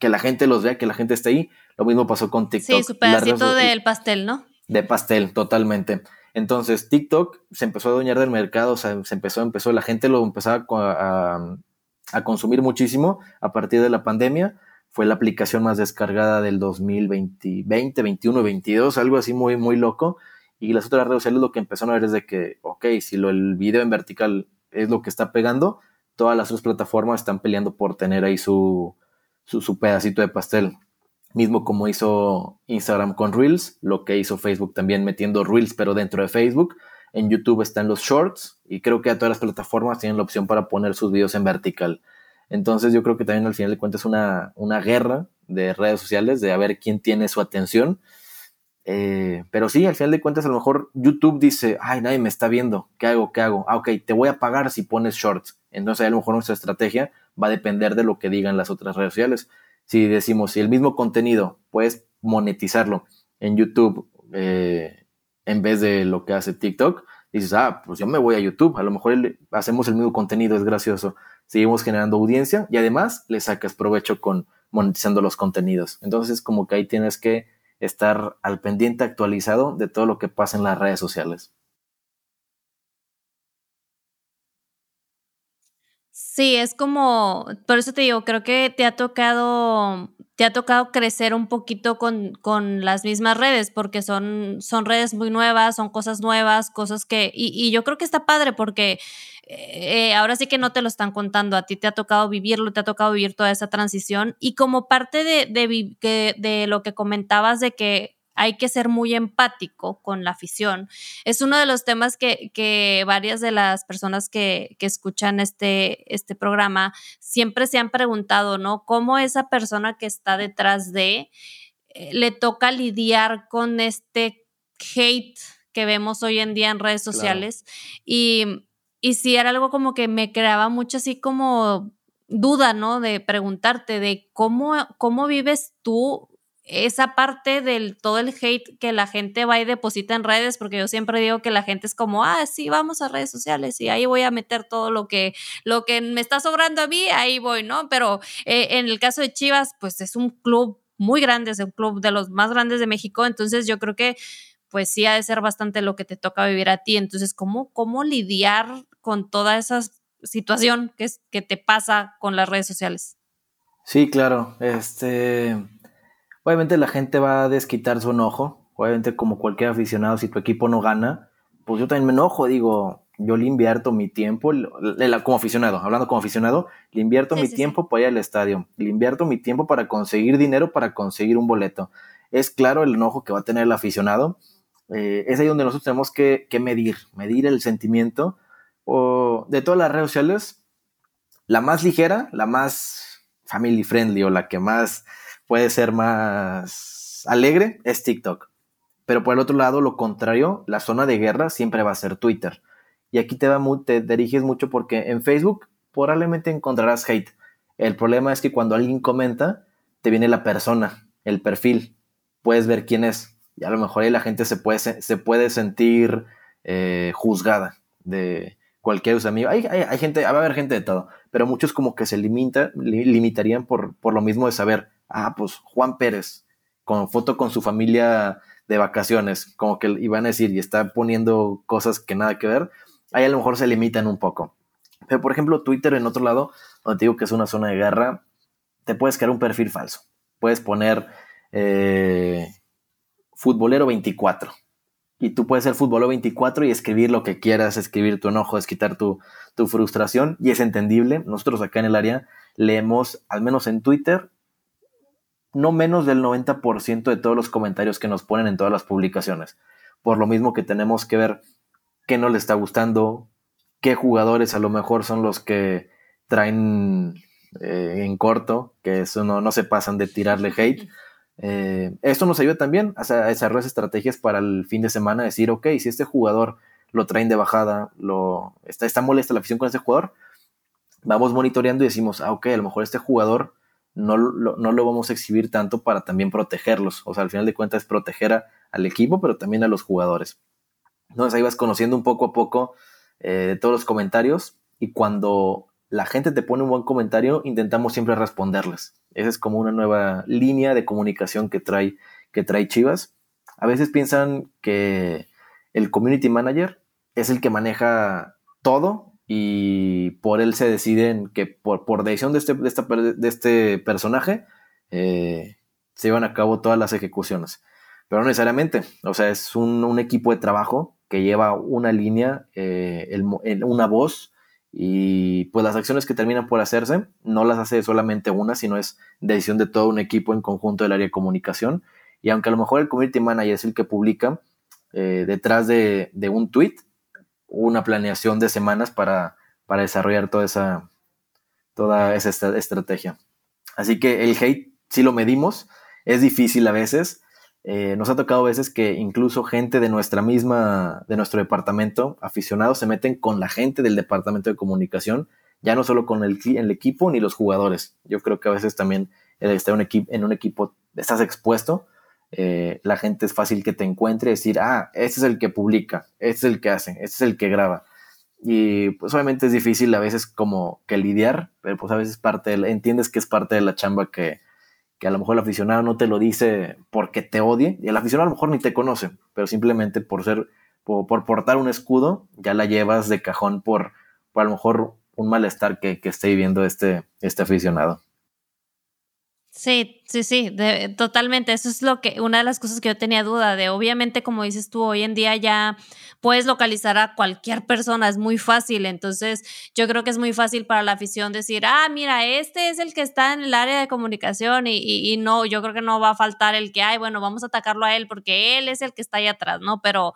que la gente los vea, que la gente esté ahí. Lo mismo pasó con TikTok. Sí, su pedacito del pastel, ¿no? De pastel, totalmente. Entonces, TikTok se empezó a adueñar del mercado, o sea, se empezó, empezó, la gente lo empezaba a, a, consumir muchísimo a partir de la pandemia. Fue la aplicación más descargada del 2020, 20, 21, 22, algo así muy, muy loco. Y las otras redes sociales lo que empezaron a ver es de que, ok, si lo, el video en vertical es lo que está pegando, todas las otras plataformas están peleando por tener ahí su, su, pedacito de pastel. Mismo como hizo Instagram con Reels, lo que hizo Facebook también metiendo Reels, pero dentro de Facebook. En YouTube están los Shorts y creo que a todas las plataformas tienen la opción para poner sus videos en vertical. Entonces yo creo que también al final de cuentas es una, una guerra de redes sociales, de a ver quién tiene su atención eh, pero sí, al final de cuentas, a lo mejor YouTube dice, ay, nadie me está viendo, ¿qué hago? ¿Qué hago? Ah, ok, te voy a pagar si pones shorts. Entonces, a lo mejor nuestra estrategia va a depender de lo que digan las otras redes sociales. Si decimos, si el mismo contenido puedes monetizarlo en YouTube eh, en vez de lo que hace TikTok, dices, ah, pues yo me voy a YouTube, a lo mejor hacemos el mismo contenido, es gracioso, seguimos generando audiencia y además le sacas provecho con monetizando los contenidos. Entonces, como que ahí tienes que estar al pendiente actualizado de todo lo que pasa en las redes sociales. Sí, es como, por eso te digo, creo que te ha tocado, te ha tocado crecer un poquito con, con las mismas redes, porque son, son redes muy nuevas, son cosas nuevas, cosas que, y, y yo creo que está padre porque eh, ahora sí que no te lo están contando, a ti te ha tocado vivirlo, te ha tocado vivir toda esa transición y como parte de, de, de lo que comentabas de que hay que ser muy empático con la afición. Es uno de los temas que, que varias de las personas que, que, escuchan este, este programa siempre se han preguntado, ¿no? ¿Cómo esa persona que está detrás de eh, le toca lidiar con este hate que vemos hoy en día en redes sociales? Y y sí era algo como que me creaba mucho así como duda, ¿no? De preguntarte de cómo, cómo vives tú esa parte del todo el hate que la gente va y deposita en redes, porque yo siempre digo que la gente es como, ah, sí, vamos a redes sociales y ahí voy a meter todo lo que, lo que me está sobrando a mí, ahí voy, ¿no? Pero eh, en el caso de Chivas, pues es un club muy grande, es un club de los más grandes de México, entonces yo creo que pues sí ha de ser bastante lo que te toca vivir a ti. Entonces, ¿cómo, cómo lidiar con toda esa situación que, es, que te pasa con las redes sociales? Sí, claro. Este, obviamente la gente va a desquitar su enojo. Obviamente, como cualquier aficionado, si tu equipo no gana, pues yo también me enojo. Digo, yo le invierto mi tiempo, como aficionado, hablando como aficionado, le invierto mi tiempo para ir al estadio, le invierto mi tiempo para conseguir dinero, para conseguir un boleto. Es claro el enojo que va a tener el aficionado, eh, es ahí donde nosotros tenemos que, medir, medir el sentimiento o de todas las redes sociales. La más ligera, la más family friendly o la que más puede ser más alegre es TikTok. Pero por el otro lado, lo contrario, la zona de guerra siempre va a ser Twitter. Y aquí te, va te diriges mucho porque en Facebook probablemente encontrarás hate. El problema es que cuando alguien comenta, te viene la persona, el perfil. Puedes ver quién es y a lo mejor ahí la gente se puede, se puede sentir eh, juzgada de cualquier uso amigo. Hay, hay, gente, va a haber gente de todo, pero muchos como que se limita, limitarían por, por lo mismo de saber, ah, pues Juan Pérez, con foto con su familia de vacaciones, como que iban a decir y está poniendo cosas que nada que ver, ahí a lo mejor se limitan un poco. Pero por ejemplo, Twitter en otro lado, donde te digo que es una zona de guerra, te puedes crear un perfil falso. Puedes poner eh, futbolero 24. Y tú puedes ser futbolero 24 y escribir lo que quieras, escribir tu enojo, desquitar tu, tu frustración, y es entendible. Nosotros acá en el área leemos, al menos en Twitter, no menos del 90% de todos los comentarios que nos ponen en todas las publicaciones. Por lo mismo que tenemos que ver qué no le está gustando, qué jugadores a lo mejor son los que traen eh, en corto, que eso no, no, se pasan de tirarle hate. Eh, esto nos ayuda también a, desarrollar estrategias para el fin de semana, decir, ok, si este jugador lo traen de bajada, lo, está, está molesta la afición con este jugador, vamos monitoreando y decimos, ah, ok, a lo mejor este jugador no lo, no lo vamos a exhibir tanto para también protegerlos. O sea, al final de cuentas es proteger al equipo, pero también a los jugadores. Entonces ahí vas conociendo un poco a poco eh, todos los comentarios y cuando la gente te pone un buen comentario, intentamos siempre responderles. Esa es como una nueva línea de comunicación que trae, que trae Chivas. A veces piensan que el community manager es el que maneja todo y por él se deciden que por, por decisión de este, de, este personaje eh, se llevan a cabo todas las ejecuciones. Pero no necesariamente, o sea, es un, equipo de trabajo que lleva una línea, eh, una voz y pues las acciones que terminan por hacerse no las hace solamente una, sino es decisión de todo un equipo en conjunto del área de comunicación. Y aunque a lo mejor el community manager es el que publica, eh, detrás de, de un tweet una planeación de semanas para, para desarrollar toda esa, toda esa estrategia. Así que el hate sí lo medimos, es difícil a veces. Eh, nos ha tocado a veces que incluso gente de nuestra misma, de nuestro departamento, aficionados, se meten con la gente del departamento de comunicación, ya no solo con el, el equipo ni los jugadores. Yo creo que a veces también el un en un equipo estás expuesto eh, la gente es fácil que te encuentre y decir, ah, este es el que publica, este es el que hace, este es el que graba. Y pues obviamente es difícil a veces como que lidiar, pero pues a veces parte de entiendes que es parte de la chamba que, que a lo mejor el aficionado no te lo dice porque te odie, y el aficionado a lo mejor ni te conoce, pero simplemente por ser, por, portar un escudo, ya la llevas de cajón por, por a lo mejor un malestar que, que esté viviendo este, este aficionado. Sí, sí, sí, totalmente. Eso es lo que, una de las cosas que yo tenía duda de, obviamente, como dices tú, hoy en día ya puedes localizar a cualquier persona, es muy fácil. Entonces, yo creo que es muy fácil para la afición decir, ah, mira, este es el que está en el área de comunicación y, y, y no, yo creo que no va a faltar el que, ay, bueno, vamos a atacarlo a él porque él es el que está ahí atrás, ¿no? Pero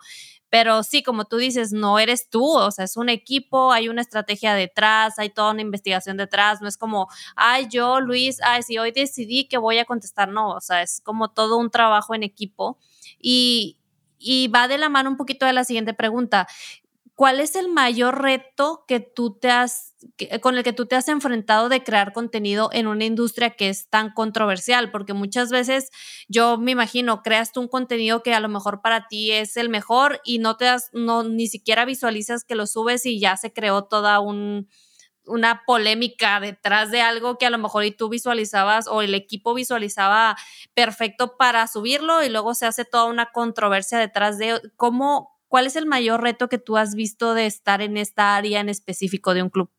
pero sí, como tú dices, no eres tú, o sea, es un equipo, hay una estrategia detrás, hay toda una investigación detrás, no es como, ay, yo, Luis, ay, si hoy decidí que voy a contestar, no, o sea, es como todo un trabajo en equipo. Y, y va de la mano un poquito de la siguiente pregunta. ¿Cuál es el mayor reto que tú te has, con el que tú te has enfrentado de crear contenido en una industria que es tan controversial? Porque muchas veces yo me imagino, creas tú un contenido que a lo mejor para ti es el mejor y no te das, no, ni siquiera visualizas que lo subes y ya se creó toda un, una polémica detrás de algo que a lo mejor y tú visualizabas o el equipo visualizaba perfecto para subirlo y luego se hace toda una controversia detrás de cómo, ¿cuál es el mayor reto que tú has visto de estar en esta área en específico de un club?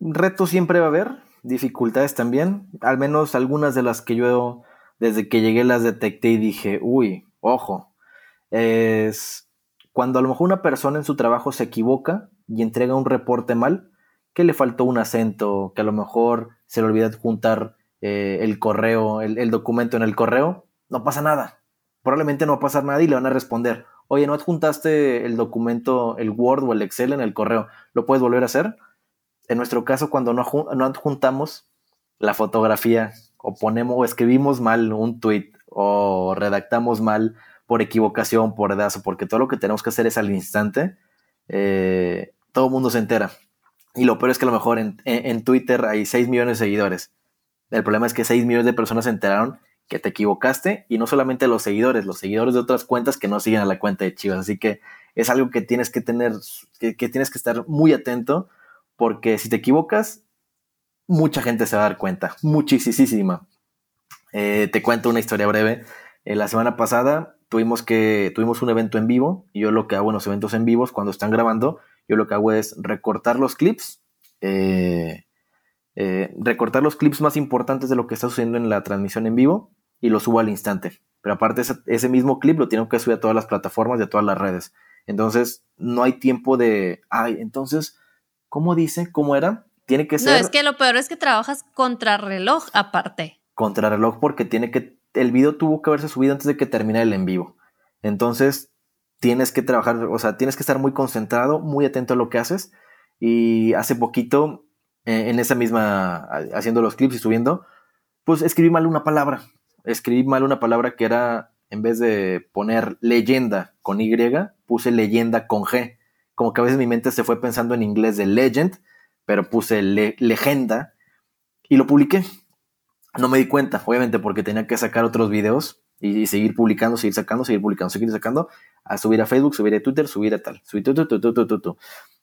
Reto siempre va a haber, dificultades también, al menos algunas de las que yo desde que llegué las detecté y dije, uy, ojo, es cuando a lo mejor una persona en su trabajo se equivoca y entrega un reporte mal, que le faltó un acento, que a lo mejor se le olvidó juntar eh, el correo, el, documento en el correo, no pasa nada. Probablemente no va a pasar nada y le van a responder, oye, ¿no adjuntaste el documento, el Word o el Excel en el correo? ¿Lo puedes volver a hacer? En nuestro caso, cuando no, adjuntamos la fotografía o ponemos o escribimos mal un tweet o redactamos mal por equivocación, por edazo, porque todo lo que tenemos que hacer es al instante, eh, todo el mundo se entera. Y lo peor es que a lo mejor en, en, Twitter hay 6 millones de seguidores. El problema es que 6 millones de personas se enteraron que te equivocaste y no solamente los seguidores, los seguidores de otras cuentas que no siguen a la cuenta de Chivas. Así que es algo que tienes que tener, que, tienes que estar muy atento porque si te equivocas, mucha gente se va a dar cuenta, muchísima. Eh, te cuento una historia breve. Eh, la semana pasada tuvimos, que, tuvimos un evento en vivo y yo lo que hago en los eventos en vivos, cuando están grabando, yo lo que hago es recortar los clips. Eh, eh, recortar los clips más importantes de lo que está sucediendo en la transmisión en vivo y lo subo al instante. Pero aparte ese, mismo clip lo tengo que subir a todas las plataformas y a todas las redes. Entonces no hay tiempo de, ay, entonces, ¿cómo dice? ¿Cómo era? Tiene que ser... No, es que lo peor es que trabajas contra reloj aparte. contrarreloj porque tiene que, el video tuvo que haberse subido antes de que termine el en vivo. Entonces, tienes que trabajar, o sea, tienes que estar muy concentrado, muy atento a lo que haces. Y hace poquito, en esa misma, haciendo los clips y subiendo, pues escribí mal una palabra. Escribí mal una palabra que era, en vez de poner leyenda con Y, puse leyenda con G. Como que a veces mi mente se fue pensando en inglés de legend, pero puse legenda y lo publiqué. No me di cuenta, obviamente, porque tenía que sacar otros videos y, seguir publicando, seguir sacando, seguir publicando, seguir sacando, a subir a Facebook, subir a Twitter, subir a tal. Subir tu, tu, tu, Y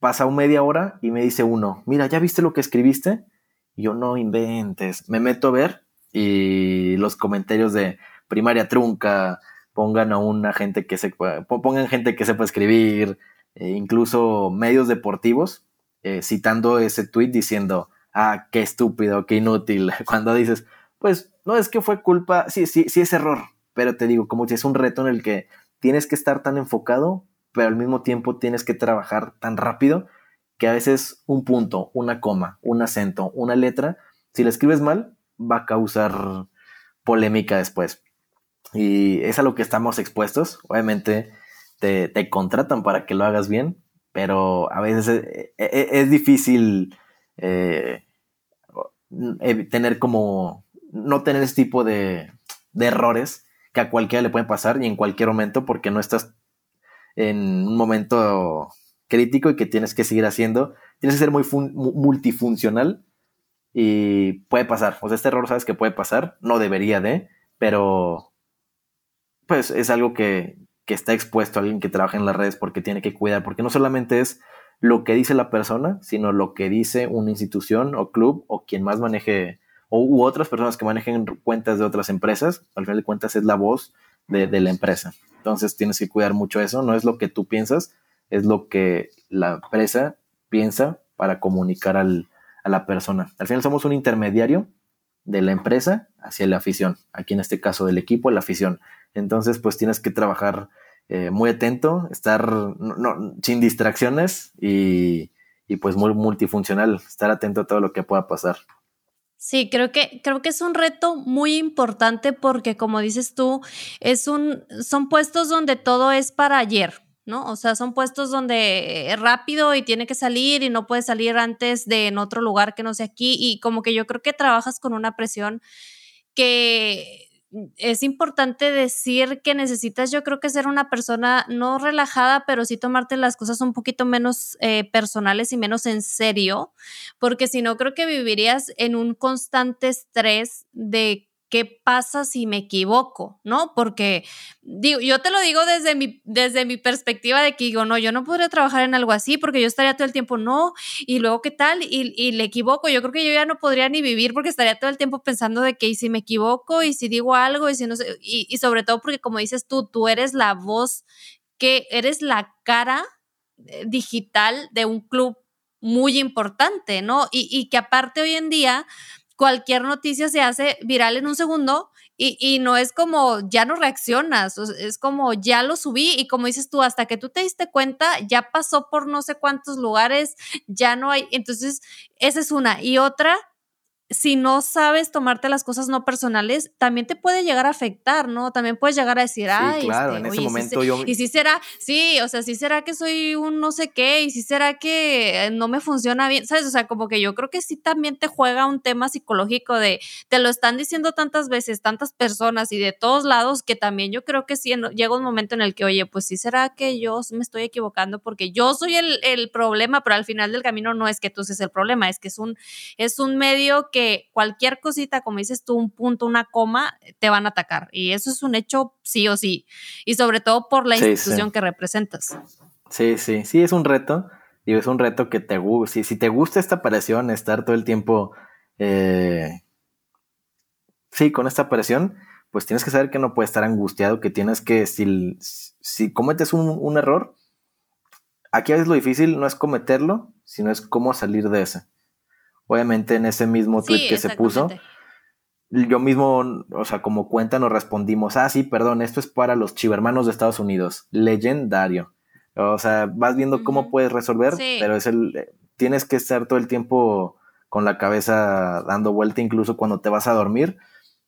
pasa media hora y me dice uno, mira, ¿ya viste lo que escribiste? Y yo, no inventes. Me meto a ver y los comentarios de primaria trunca, pongan a una gente que se pongan gente que sepa escribir, eh, incluso medios deportivos, eh, citando ese tweet diciendo, ah, qué estúpido, qué inútil, cuando dices, pues no es que fue culpa, sí, sí, sí es error, pero te digo, como si es un reto en el que tienes que estar tan enfocado, pero al mismo tiempo tienes que trabajar tan rápido que a veces un punto, una coma, un acento, una letra, si la escribes mal, va a causar polémica después. Y es a lo que estamos expuestos. Obviamente te, contratan para que lo hagas bien, pero a veces e, e, e, es, difícil eh, tener como, no tener ese tipo de, de errores que a cualquiera le pueden pasar y en cualquier momento porque no estás en un momento crítico y que tienes que seguir haciendo. Tienes que ser muy multifuncional y puede pasar. O sea, este error sabes que puede pasar, no debería de, pero pues es algo que, que está expuesto a alguien que trabaja en las redes porque tiene que cuidar, porque no solamente es lo que dice la persona, sino lo que dice una institución o club o quien más maneje, o u otras personas que manejen cuentas de otras empresas, al final de cuentas es la voz de, de la empresa. Entonces tienes que cuidar mucho eso, no es lo que tú piensas, es lo que la empresa piensa para comunicar al, a la persona. Al final somos un intermediario de la empresa hacia la afición, aquí en este caso del equipo, la afición. Entonces, pues tienes que trabajar eh, muy atento, estar sin distracciones y, y, pues muy multifuncional, estar atento a todo lo que pueda pasar. Sí, creo que, creo que es un reto muy importante porque como dices tú, es un, son puestos donde todo es para ayer, ¿no? O sea, son puestos donde rápido y tiene que salir y no puede salir antes de en otro lugar que no sea aquí y como que yo creo que trabajas con una presión que es importante decir que necesitas, yo creo que ser una persona no relajada, pero sí tomarte las cosas un poquito menos eh, personales y menos en serio, porque si no, creo que vivirías en un constante estrés de ¿qué pasa si me equivoco? ¿No? Porque digo, yo te lo digo desde mi, desde mi perspectiva de que digo, no, yo no podría trabajar en algo así porque yo estaría todo el tiempo, no, y luego qué tal, y, y le equivoco, yo creo que yo ya no podría ni vivir porque estaría todo el tiempo pensando de que y si me equivoco, y si digo algo, y si no y, y sobre todo porque como dices tú, tú eres la voz que eres la cara eh, digital de un club muy importante, ¿no? Y, y que aparte hoy en día cualquier noticia se hace viral en un segundo y, no es como ya no reaccionas, es como ya lo subí y como dices tú, hasta que tú te diste cuenta, ya pasó por no sé cuántos lugares, ya no hay, entonces esa es una. Y otra, si no sabes tomarte las cosas no personales, también te puede llegar a afectar, ¿no? También puedes llegar a decir, ay, claro, este, en ese momento yo... Y si será, sí, o sea, si será que soy un no sé qué, y si será que no me funciona bien, ¿sabes? O sea, como que yo creo que sí también te juega un tema psicológico de, te lo están diciendo tantas veces, tantas personas y de todos lados, que también yo creo que sí llega un momento en el que, oye, pues sí será que yo me estoy equivocando porque yo soy el, el problema, pero al final del camino no es que tú seas el problema, es que es un, es un medio que cualquier cosita, como dices tú, un punto, una coma, te van a atacar. Y eso es un hecho sí o sí. Y sobre todo por la institución que representas. Sí, sí, sí, es un reto. Y es un reto que te gusta. Si, si te gusta esta aparición, estar todo el tiempo. Eh, sí, con esta aparición, pues tienes que saber que no puedes estar angustiado, que tienes que, si, si cometes un, un, error, aquí a veces lo difícil no es cometerlo, sino es cómo salir de ese. Obviamente en ese mismo tweet que se puso, yo mismo, o sea, como cuenta nos respondimos, ah, sí, perdón, esto es para los chivermanos de Estados Unidos, legendario. O sea, vas viendo cómo puedes resolver, pero es el, tienes que estar todo el tiempo con la cabeza dando vuelta, incluso cuando te vas a dormir,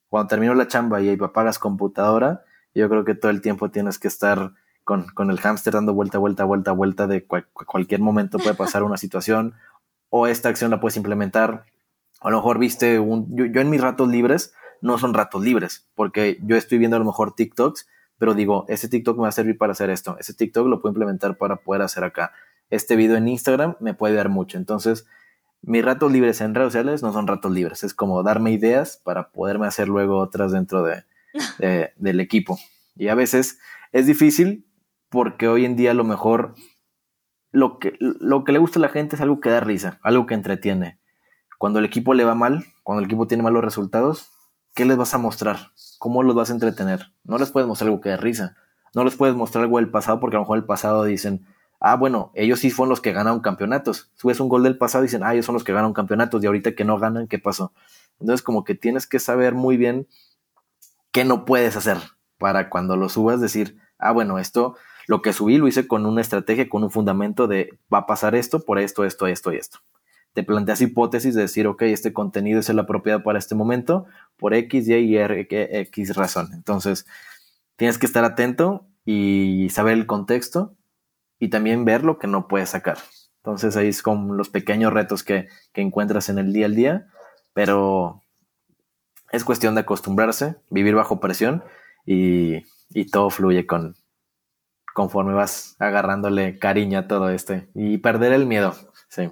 cuando termino la chamba y apagas computadora, yo creo que todo el tiempo tienes que estar con, el hámster dando vuelta, vuelta, vuelta, vuelta, de cualquier momento puede pasar una situación o esta acción la puedes implementar. A lo mejor viste un, yo, yo en mis ratos libres, no son ratos libres, porque yo estoy viendo a lo mejor TikToks, pero digo, ese TikTok me va a servir para hacer esto, ese TikTok lo puedo implementar para poder hacer acá, este video en Instagram me puede dar mucho, entonces mis ratos libres en redes sociales no son ratos libres, es como darme ideas para poderme hacer luego otras dentro de, del equipo. Y a veces es difícil porque hoy en día a lo mejor lo que, lo que le gusta a la gente es algo que da risa, algo que entretiene. Cuando el equipo le va mal, cuando el equipo tiene malos resultados, ¿qué les vas a mostrar? ¿Cómo los vas a entretener? No les puedes mostrar algo que dé risa. No les puedes mostrar algo del pasado porque a lo mejor el pasado dicen, ah, bueno, ellos sí fueron los que ganaron campeonatos. Subes un gol del pasado y dicen, ah, ellos son los que ganaron campeonatos y ahorita que no ganan, ¿qué pasó? Entonces como que tienes que saber muy bien qué no puedes hacer para cuando lo subas decir, ah, bueno, esto, lo que subí lo hice con una estrategia, con un fundamento de va a pasar esto por esto, esto, esto y esto te planteas hipótesis de decir, ok, este contenido es el apropiado para este momento por X, Y y R, X razón. Entonces, tienes que estar atento y saber el contexto y también ver lo que no puedes sacar. Entonces, ahí es como los pequeños retos que, encuentras en el día al día, pero es cuestión de acostumbrarse, vivir bajo presión y, y todo fluye con, conforme vas agarrándole cariño a todo este y perder el miedo. Sí.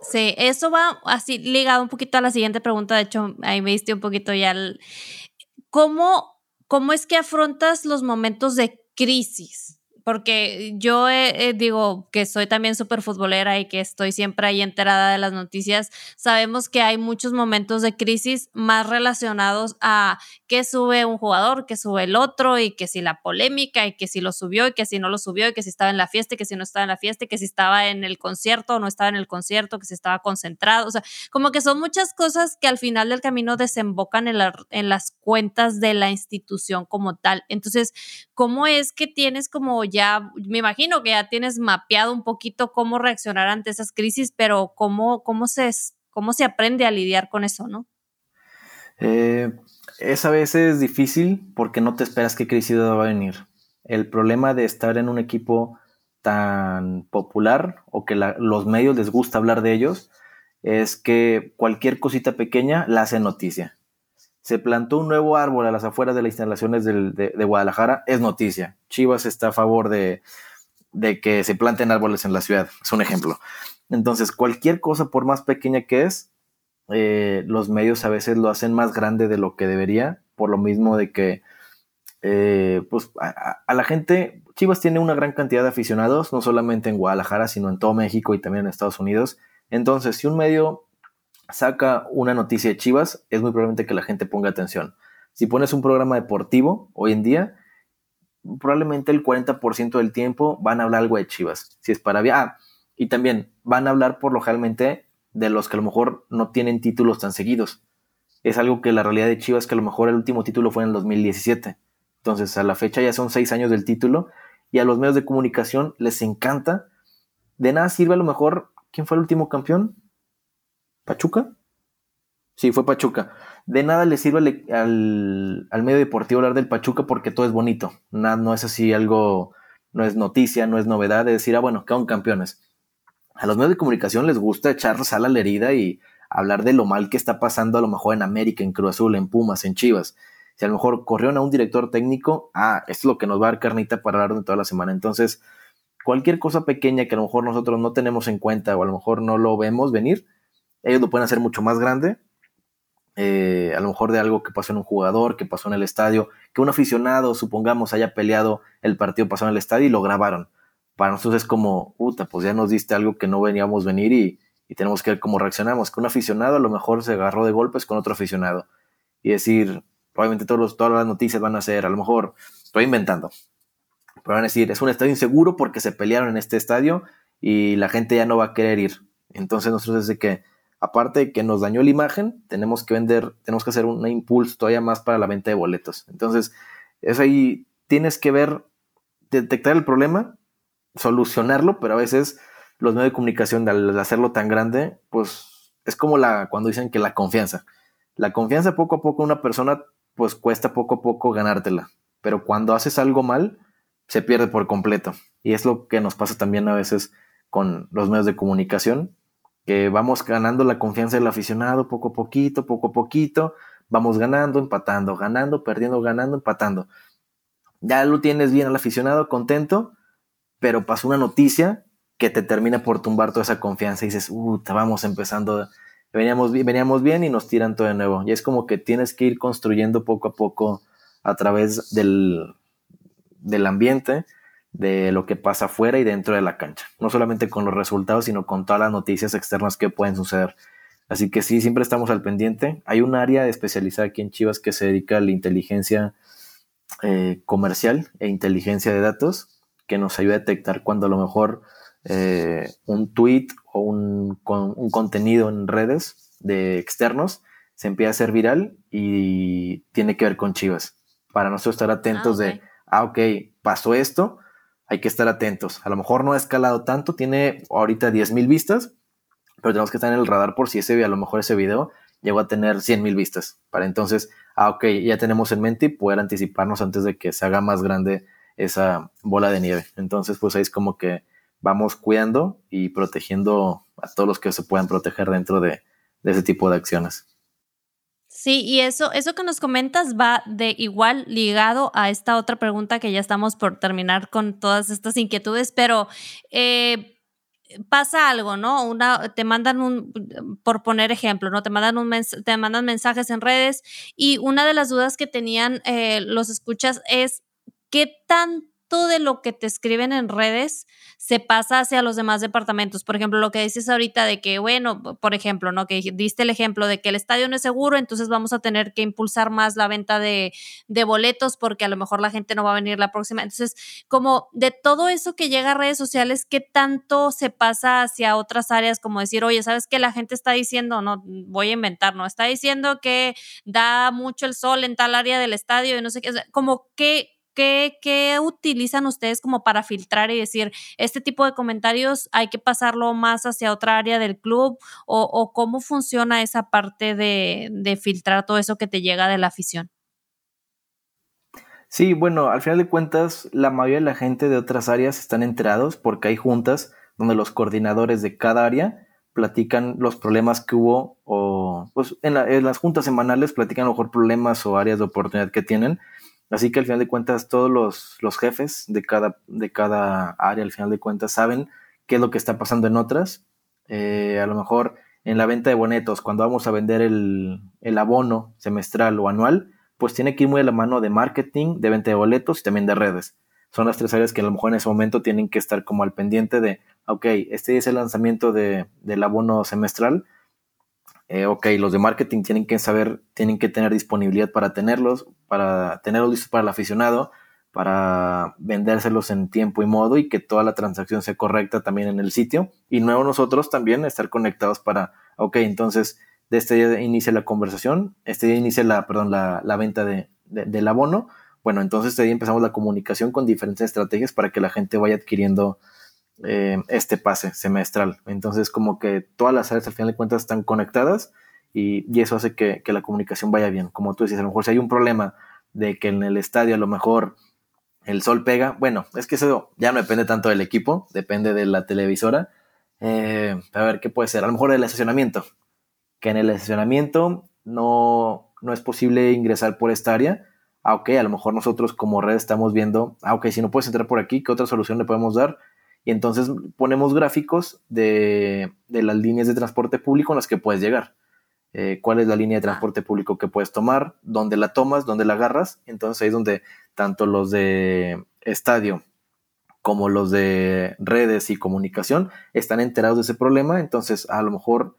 Sí, eso va así ligado un poquito a la siguiente pregunta. De hecho, ahí me diste un poquito ya. ¿Cómo, ¿Cómo es que afrontas los momentos de crisis? Porque yo eh, digo que soy también súper futbolera y que estoy siempre ahí enterada de las noticias, sabemos que hay muchos momentos de crisis más relacionados a que sube un jugador, que sube el otro y que si la polémica y que si lo subió y que si no lo subió y que si estaba en la fiesta y que si no estaba en la fiesta y que si estaba en el concierto o no estaba en el concierto, que si estaba concentrado, o sea, como que son muchas cosas que al final del camino desembocan en, en las cuentas de la institución como tal. Entonces, ¿cómo es que tienes como ya, me imagino que ya tienes mapeado un poquito cómo reaccionar ante esas crisis, pero cómo, cómo, se, cómo se aprende a lidiar con eso, ¿no? Eh, es a veces difícil porque no te esperas qué crisis va a venir. El problema de estar en un equipo tan popular o que los medios les gusta hablar de ellos es que cualquier cosita pequeña la hace noticia se plantó un nuevo árbol a las afueras de las instalaciones de, Guadalajara, es noticia. Chivas está a favor de, que se planten árboles en la ciudad, es un ejemplo. Entonces, cualquier cosa, por más pequeña que es, eh, los medios a veces lo hacen más grande de lo que debería, por lo mismo de que, eh, pues, a, la gente, Chivas tiene una gran cantidad de aficionados, no solamente en Guadalajara, sino en todo México y también en Estados Unidos. Entonces, si un medio saca una noticia de Chivas, es muy probablemente que la gente ponga atención. Si pones un programa deportivo hoy en día, probablemente el 40% del tiempo van a hablar algo de Chivas. Si es para... Ah, y también van a hablar por localmente de los que a lo mejor no tienen títulos tan seguidos. Es algo que la realidad de Chivas que a lo mejor el último título fue en el 2017. Entonces, a la fecha ya son seis años del título y a los medios de comunicación les encanta. De nada sirve a lo mejor, ¿quién fue el último campeón? ¿Pachuca? Sí, fue Pachuca. De nada le sirve al, medio deportivo hablar del Pachuca porque todo es bonito. Nada, no es así algo, no es noticia, no es novedad de decir, ah, bueno, quedan campeones. A los medios de comunicación les gusta echar sal a la herida y hablar de lo mal que está pasando a lo mejor en América, en Cruz Azul, en Pumas, en Chivas. Si a lo mejor corrieron a un director técnico, ah, esto es lo que nos va a dar carnita para hablar de toda la semana. Entonces, cualquier cosa pequeña que a lo mejor nosotros no tenemos en cuenta o a lo mejor no lo vemos venir, ellos lo pueden hacer mucho más grande. Eh, a lo mejor de algo que pasó en un jugador, que pasó en el estadio, que un aficionado, supongamos, haya peleado el partido pasó en el estadio y lo grabaron. Para nosotros es como, puta, pues ya nos diste algo que no veníamos venir y, tenemos que ver cómo reaccionamos. Que un aficionado a lo mejor se agarró de golpes con otro aficionado. Y decir, probablemente todos todas las noticias van a ser, a lo mejor, estoy inventando, pero van a decir, es un estadio inseguro porque se pelearon en este estadio y la gente ya no va a querer ir. Entonces nosotros desde que aparte de que nos dañó la imagen, tenemos que vender, tenemos que hacer un impulso todavía más para la venta de boletos. Entonces, es ahí, tienes que ver, detectar el problema, solucionarlo, pero a veces los medios de comunicación, al hacerlo tan grande, pues es como la, cuando dicen que la confianza. La confianza poco a poco una persona, pues cuesta poco a poco ganártela. Pero cuando haces algo mal, se pierde por completo. Y es lo que nos pasa también a veces con los medios de comunicación, que vamos ganando la confianza del aficionado poco a poquito, poco a poquito, vamos ganando, empatando, ganando, perdiendo, ganando, empatando. Ya lo tienes bien al aficionado, contento, pero pasó una noticia que te termina por tumbar toda esa confianza y dices, uh, vamos empezando, veníamos, veníamos bien y nos tiran todo de nuevo. Y es como que tienes que ir construyendo poco a poco a través del, del ambiente, de lo que pasa afuera y dentro de la cancha. No solamente con los resultados, sino con todas las noticias externas que pueden suceder. Así que sí, siempre estamos al pendiente. Hay un área especializada aquí en Chivas que se dedica a la inteligencia eh, comercial e inteligencia de datos, que nos ayuda a detectar cuando a lo mejor eh, un tweet o un, un, contenido en redes de externos se empieza a hacer viral y tiene que ver con Chivas. Para nosotros estar atentos ah, de, ah, ok, pasó esto, hay que estar atentos. A lo mejor no ha escalado tanto, tiene ahorita 10 mil vistas, pero tenemos que estar en el radar por si ese, a lo mejor ese video llegó a tener 100 mil vistas. Para entonces, ah, ok, ya tenemos en mente y poder anticiparnos antes de que se haga más grande esa bola de nieve. Entonces, pues ahí es como que vamos cuidando y protegiendo a todos los que se puedan proteger dentro de ese tipo de acciones. Sí, y eso, eso que nos comentas va de igual ligado a esta otra pregunta que ya estamos por terminar con todas estas inquietudes, pero eh, pasa algo, ¿no? Una, te mandan un, por poner ejemplo, ¿no? Te mandan un te mandan mensajes en redes y una de las dudas que tenían eh, los escuchas es qué tan de lo que te escriben en redes se pasa hacia los demás departamentos. Por ejemplo, lo que dices ahorita de que, bueno, por ejemplo, ¿no? Que diste el ejemplo de que el estadio no es seguro, entonces vamos a tener que impulsar más la venta de, de boletos porque a lo mejor la gente no va a venir la próxima. Entonces, como de todo eso que llega a redes sociales, ¿qué tanto se pasa hacia otras áreas? Como decir, oye, ¿sabes qué la gente está diciendo? No, voy a inventar, ¿no? Está diciendo que da mucho el sol en tal área del estadio y no sé qué. como que ¿Qué, utilizan ustedes como para filtrar y decir, este tipo de comentarios hay que pasarlo más hacia otra área del club? ¿O, cómo funciona esa parte de, filtrar todo eso que te llega de la afición? Sí, bueno, al final de cuentas, la mayoría de la gente de otras áreas están enterados porque hay juntas donde los coordinadores de cada área platican los problemas que hubo o pues en, en las juntas semanales platican a lo mejor problemas o áreas de oportunidad que tienen Así que al final de cuentas todos los, los, jefes de cada, de cada área, al final de cuentas, saben qué es lo que está pasando en otras. Eh, a lo mejor en la venta de bonetos, cuando vamos a vender el, el, abono semestral o anual, pues tiene que ir muy a la mano de marketing, de venta de boletos y también de redes. Son las tres áreas que a lo mejor en ese momento tienen que estar como al pendiente de, ok, este es el lanzamiento de, del abono semestral, eh, ok, los de marketing tienen que saber, tienen que tener disponibilidad para tenerlos, para tenerlos listos para el aficionado, para vendérselos en tiempo y modo y que toda la transacción sea correcta también en el sitio. Y luego nosotros también estar conectados para, ok, entonces de este día inicia la conversación, este día inicia la, perdón, la, venta de, del abono. Bueno, entonces este día empezamos la comunicación con diferentes estrategias para que la gente vaya adquiriendo eh, este pase semestral. Entonces, como que todas las áreas al final de cuentas están conectadas y, eso hace que, la comunicación vaya bien. Como tú dices, a lo mejor si hay un problema de que en el estadio a lo mejor el sol pega, bueno, es que eso ya no depende tanto del equipo, depende de la televisora. Eh, a ver, ¿qué puede ser? A lo mejor el estacionamiento, que en el estacionamiento no, no es posible ingresar por esta área. Ah, ok, a lo mejor nosotros como red estamos viendo, ah, ok, si no puedes entrar por aquí, ¿qué otra solución le podemos dar? Y entonces ponemos gráficos de, las líneas de transporte público en las que puedes llegar. Eh, cuál es la línea de transporte público que puedes tomar, dónde la tomas, dónde la agarras. Entonces ahí es donde tanto los de estadio como los de redes y comunicación están enterados de ese problema. Entonces a lo mejor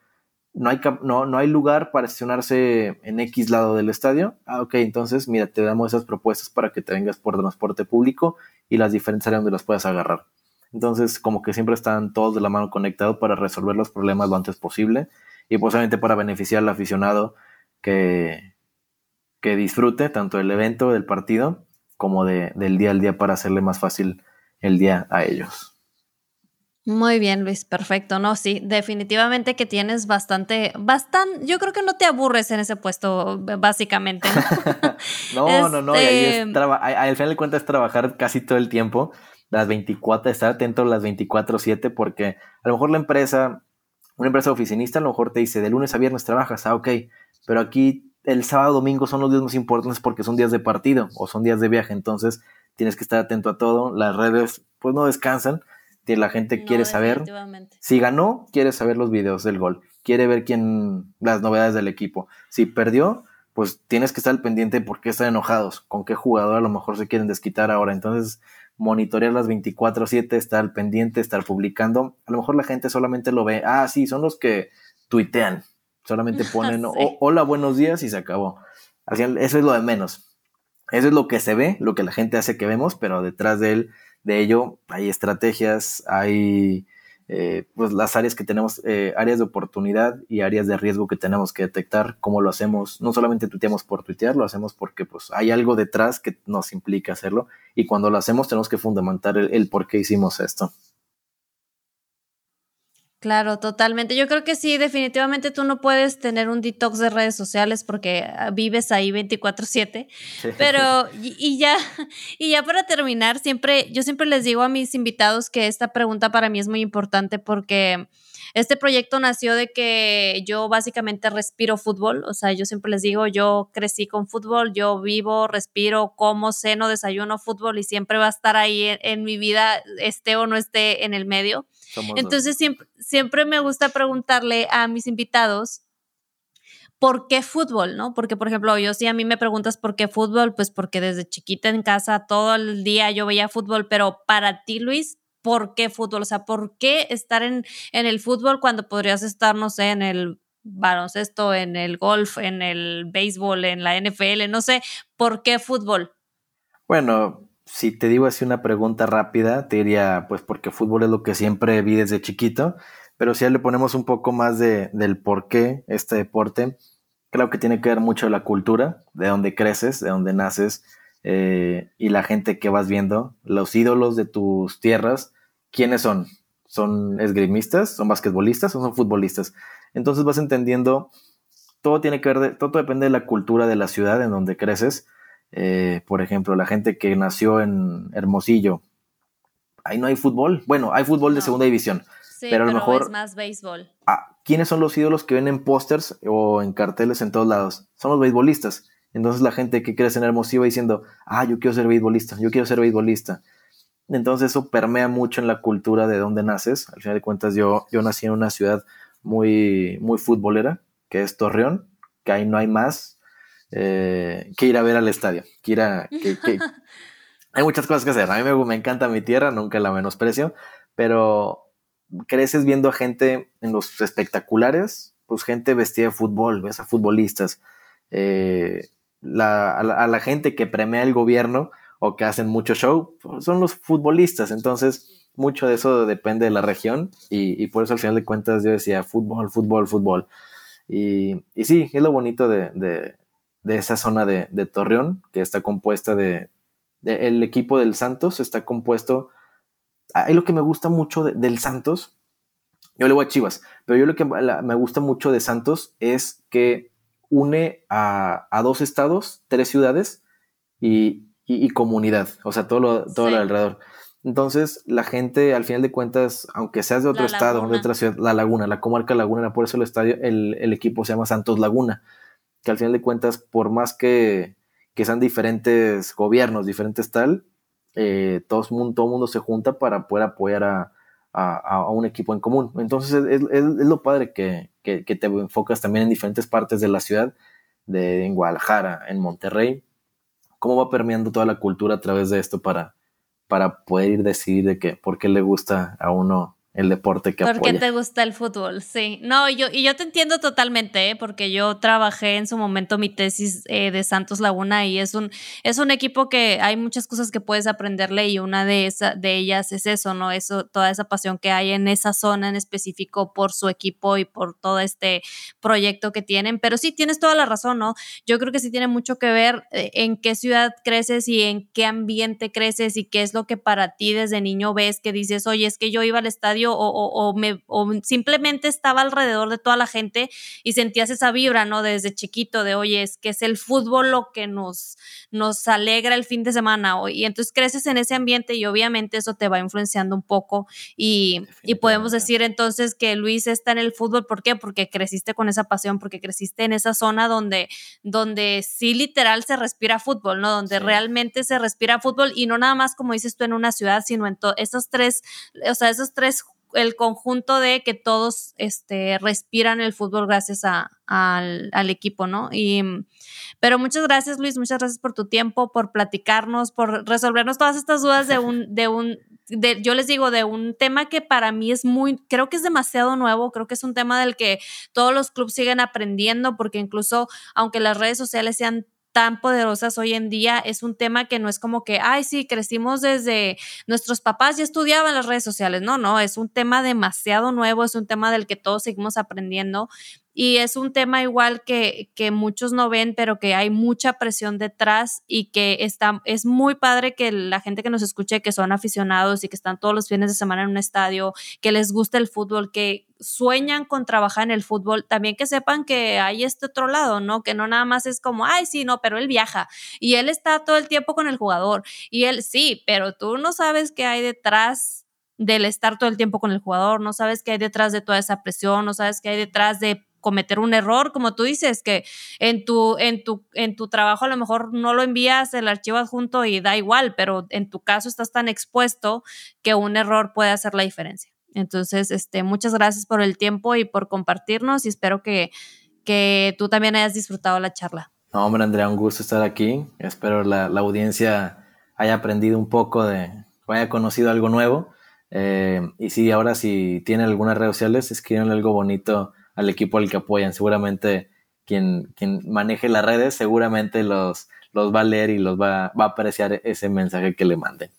no hay, no, no hay lugar para estacionarse en X lado del estadio. Ah, ok, entonces mira, te damos esas propuestas para que te vengas por transporte público y las diferentes áreas donde las puedas agarrar. Entonces, como que siempre están todos de la mano conectados para resolver los problemas lo antes posible y posiblemente para beneficiar al aficionado que, que disfrute tanto del evento, del partido, como de, del día al día para hacerle más fácil el día a ellos. Muy bien, Luis, perfecto. No, sí, definitivamente que tienes bastante, bastante, yo creo que no te aburres en ese puesto, básicamente. No, no, no, este al final de cuentas es trabajar casi todo el tiempo, las 24, estar atento a las 24/7, porque a lo mejor la empresa, una empresa oficinista, a lo mejor te dice, de lunes a viernes trabajas, ah, ok, pero aquí el sábado, domingo son los días más importantes porque son días de partido o son días de viaje, entonces tienes que estar atento a todo, las redes pues no descansan la gente quiere saber. Si ganó, quiere saber los videos del gol. Quiere ver quién, las novedades del equipo. Si perdió, pues tienes que estar al pendiente de por qué están enojados, con qué jugador a lo mejor se quieren desquitar ahora. Entonces, monitorear las 24-7, estar pendiente, estar publicando. A lo mejor la gente solamente lo ve, ah, sí, son los que tuitean. Solamente ponen, hola, buenos días y se acabó. Eso es lo de menos. Eso es lo que se ve, lo que la gente hace que vemos, pero detrás de él de ello hay estrategias, hay eh, pues las áreas que tenemos, eh, áreas de oportunidad y áreas de riesgo que tenemos que detectar, cómo lo hacemos, no solamente tuiteamos por tuitear, lo hacemos porque pues hay algo detrás que nos implica hacerlo y cuando lo hacemos tenemos que fundamentar el por qué hicimos esto. Claro, totalmente. Yo creo que sí, definitivamente tú no puedes tener un detox de redes sociales porque ah, vives ahí 24/7. Pero, y, ya, y ya para terminar, siempre, yo siempre les digo a mis invitados que esta pregunta para mí es muy importante porque este proyecto nació de que yo básicamente respiro fútbol, o sea, yo siempre les digo, yo crecí con fútbol, yo vivo, respiro, como, ceno, desayuno fútbol y siempre va a estar ahí en mi vida, esté o no esté en el medio. Entonces siempre, siempre me gusta preguntarle a mis invitados ¿por qué fútbol? ¿No? Porque, por ejemplo, yo si a mí me preguntas por qué fútbol, pues porque desde chiquita en casa todo el día yo veía fútbol, pero para ti, Luis, ¿por qué fútbol? O sea, ¿por qué estar en, en el fútbol cuando podrías estar, no sé, en el baloncesto, en el golf, en el béisbol, en la NFL? No sé, ¿por qué fútbol? Bueno, si te digo así una pregunta rápida, te diría, pues porque fútbol es lo que siempre vi desde chiquito, pero si ya le ponemos un poco más de, del por qué este deporte, creo que tiene que ver mucho la cultura, de dónde creces, de dónde naces, eh, y la gente que vas viendo, los ídolos de tus tierras, ¿quiénes son? ¿Son esgrimistas? ¿Son basquetbolistas o son futbolistas? Entonces vas entendiendo, todo tiene que ver, todo depende de la cultura de la ciudad en donde creces, eh, por ejemplo, la gente que nació en Hermosillo, ahí no hay fútbol. Bueno, hay fútbol de segunda división, pero a lo mejor es más béisbol. Ah, ¿Quiénes son los ídolos que ven en pósters o en carteles en todos lados? Son los beisbolistas. Entonces la gente que crece en Hermosillo va diciendo, ah, yo quiero ser beisbolista, yo quiero ser beisbolista. Entonces eso permea mucho en la cultura de dónde naces. Al final de cuentas yo, yo nací en una ciudad muy, muy futbolera, que es Torreón, que ahí no hay más eh, que ir a ver al estadio, que ir a... hay muchas cosas que hacer. A mí me, me, encanta mi tierra, nunca la menosprecio, pero creces viendo a gente en los espectaculares, pues gente vestida de fútbol, ves a futbolistas, eh, a, la, gente que premia el gobierno o que hacen mucho show, pues, son los futbolistas. Entonces, mucho de eso depende de la región y, por eso al final de cuentas yo decía fútbol, fútbol, fútbol. Y, y sí, es lo bonito de, de esa zona de, Torreón, que está compuesta de, El equipo del Santos está compuesto. Ahí lo que me gusta mucho del Santos. Yo le voy a Chivas, pero yo lo que me gusta mucho de Santos es que une a, dos estados, tres ciudades y, comunidad, o sea, todo lo, todo alrededor. Entonces, la gente, al final de cuentas, aunque seas de otro estado, de otra ciudad, la laguna, la comarca laguna, por eso el estadio, el, el, equipo se llama Santos Laguna, que al final de cuentas, por más que, sean diferentes gobiernos, diferentes tal, eh, todo, mundo, todo mundo se junta para poder apoyar a, un equipo en común. Entonces es, lo padre que, te enfocas también en diferentes partes de la ciudad, de, en Guadalajara, en Monterrey, cómo va permeando toda la cultura a través de esto para, para poder ir decidir de qué, por qué le gusta a uno el deporte que ¿Por qué te gusta el fútbol? Sí. No, yo, y yo te entiendo totalmente, ¿eh? porque yo trabajé en su momento mi tesis eh, de Santos Laguna y es un, es un equipo que hay muchas cosas que puedes aprenderle y una de, esa, de ellas es eso, ¿no? Eso, toda esa pasión que hay en esa zona en específico por su equipo y por todo este proyecto que tienen. Pero sí, tienes toda la razón, ¿no? Yo creo que sí tiene mucho que ver eh, en qué ciudad creces y en qué ambiente creces y qué es lo que para ti desde niño ves que dices, oye, es que yo iba al estadio o, me, simplemente estaba alrededor de toda la gente y sentías esa vibra, ¿no? Desde chiquito de, oye, es que es el fútbol lo que nos, nos alegra el fin de semana. Y entonces creces en ese ambiente y obviamente eso te va influenciando un poco y, y podemos decir entonces que Luis está en el fútbol, ¿por qué? Porque creciste con esa pasión, porque creciste en esa zona donde, donde sí literal se respira fútbol, ¿no? Donde realmente se respira fútbol y no nada más como dices tú en una ciudad, sino en esos tres, o sea, esos tres el conjunto de que todos este, respiran el fútbol gracias a, al, al, equipo, ¿no? Y, pero muchas gracias, Luis, muchas gracias por tu tiempo, por platicarnos, por resolvernos todas estas dudas de un, de un, de, yo les digo, de un tema que para mí es muy, creo que es demasiado nuevo, creo que es un tema del que todos los clubes siguen aprendiendo, porque incluso aunque las redes sociales sean tan poderosas hoy en día, es un tema que no es como que, ay, sí, crecimos desde nuestros papás y estudiaban las redes sociales. No, no, es un tema demasiado nuevo, es un tema del que todos seguimos aprendiendo y es un tema igual que, que muchos no ven, pero que hay mucha presión detrás y que está, es muy padre que la gente que nos escuche, que son aficionados y que están todos los fines de semana en un estadio, que les gusta el fútbol, que sueñan con trabajar en el fútbol, también que sepan que hay este otro lado, ¿no? Que no nada más es como, ay, sí, no, pero él viaja y él está todo el tiempo con el jugador y él sí, pero tú no sabes qué hay detrás del estar todo el tiempo con el jugador, no sabes qué hay detrás de toda esa presión, no sabes qué hay detrás de cometer un error, como tú dices, que en tu, en tu, en tu trabajo a lo mejor no lo envías el archivo adjunto y da igual, pero en tu caso estás tan expuesto que un error puede hacer la diferencia. Entonces, este, muchas gracias por el tiempo y por compartirnos y espero que, que tú también hayas disfrutado la charla. No, hombre, Andrea, un gusto estar aquí. Espero la, la audiencia haya aprendido un poco de, haya conocido algo nuevo. Eh, y sí, ahora si tienen algunas redes sociales, escriban algo bonito al equipo al que apoyan. Seguramente quien, quien maneje las redes seguramente los, los va a leer y los va, va a apreciar ese mensaje que le manden.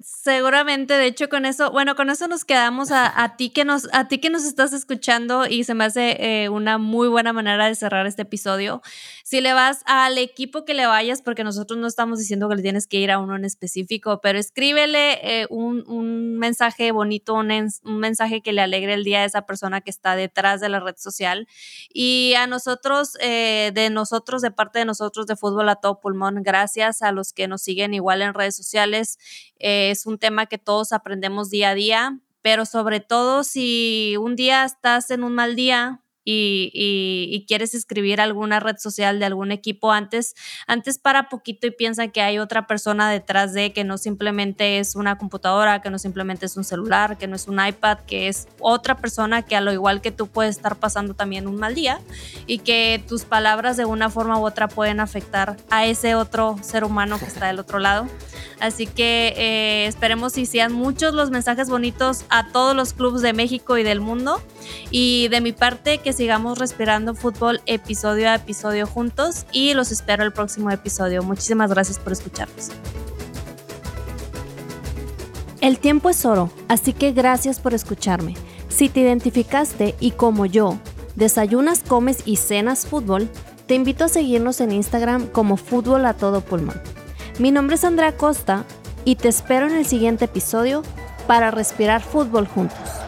Seguramente, de hecho, con eso, bueno, con eso nos quedamos a, ti que nos, a ti que nos estás escuchando y se me hace eh, una muy buena manera de cerrar este episodio. Si le vas al equipo que le vayas, porque nosotros no estamos diciendo que le tienes que ir a uno en específico, pero escríbele eh, un, un, mensaje bonito, un, un, mensaje que le alegre el día a esa persona que está detrás de la red social. Y a nosotros, eh, de nosotros, de parte de nosotros de Fútbol a Todo Pulmón, gracias a los que nos siguen igual en redes sociales es un tema que todos aprendemos día a día, pero sobre todo si un día estás en un mal día, y, quieres escribir alguna red social de algún equipo antes, antes para poquito y piensa que hay otra persona detrás de que no simplemente es una computadora, que no simplemente es un celular, que no es un iPad, que es otra persona que a lo igual que tú puede estar pasando también un mal día y que tus palabras de una forma u otra pueden afectar a ese otro ser humano que está del otro lado. Así que eh, esperemos y sean muchos los mensajes bonitos a todos los clubes de México y del mundo. Y de mi parte, que sigamos respirando fútbol episodio a episodio juntos y los espero el próximo episodio. Muchísimas gracias por escucharnos. El tiempo es oro, así que gracias por escucharme. Si te identificaste y como yo, desayunas, comes y cenas fútbol, te invito a seguirnos en Instagram como Fútbol a Todo Pulmón. Mi nombre es Andrea Costa y te espero en el siguiente episodio para respirar fútbol juntos.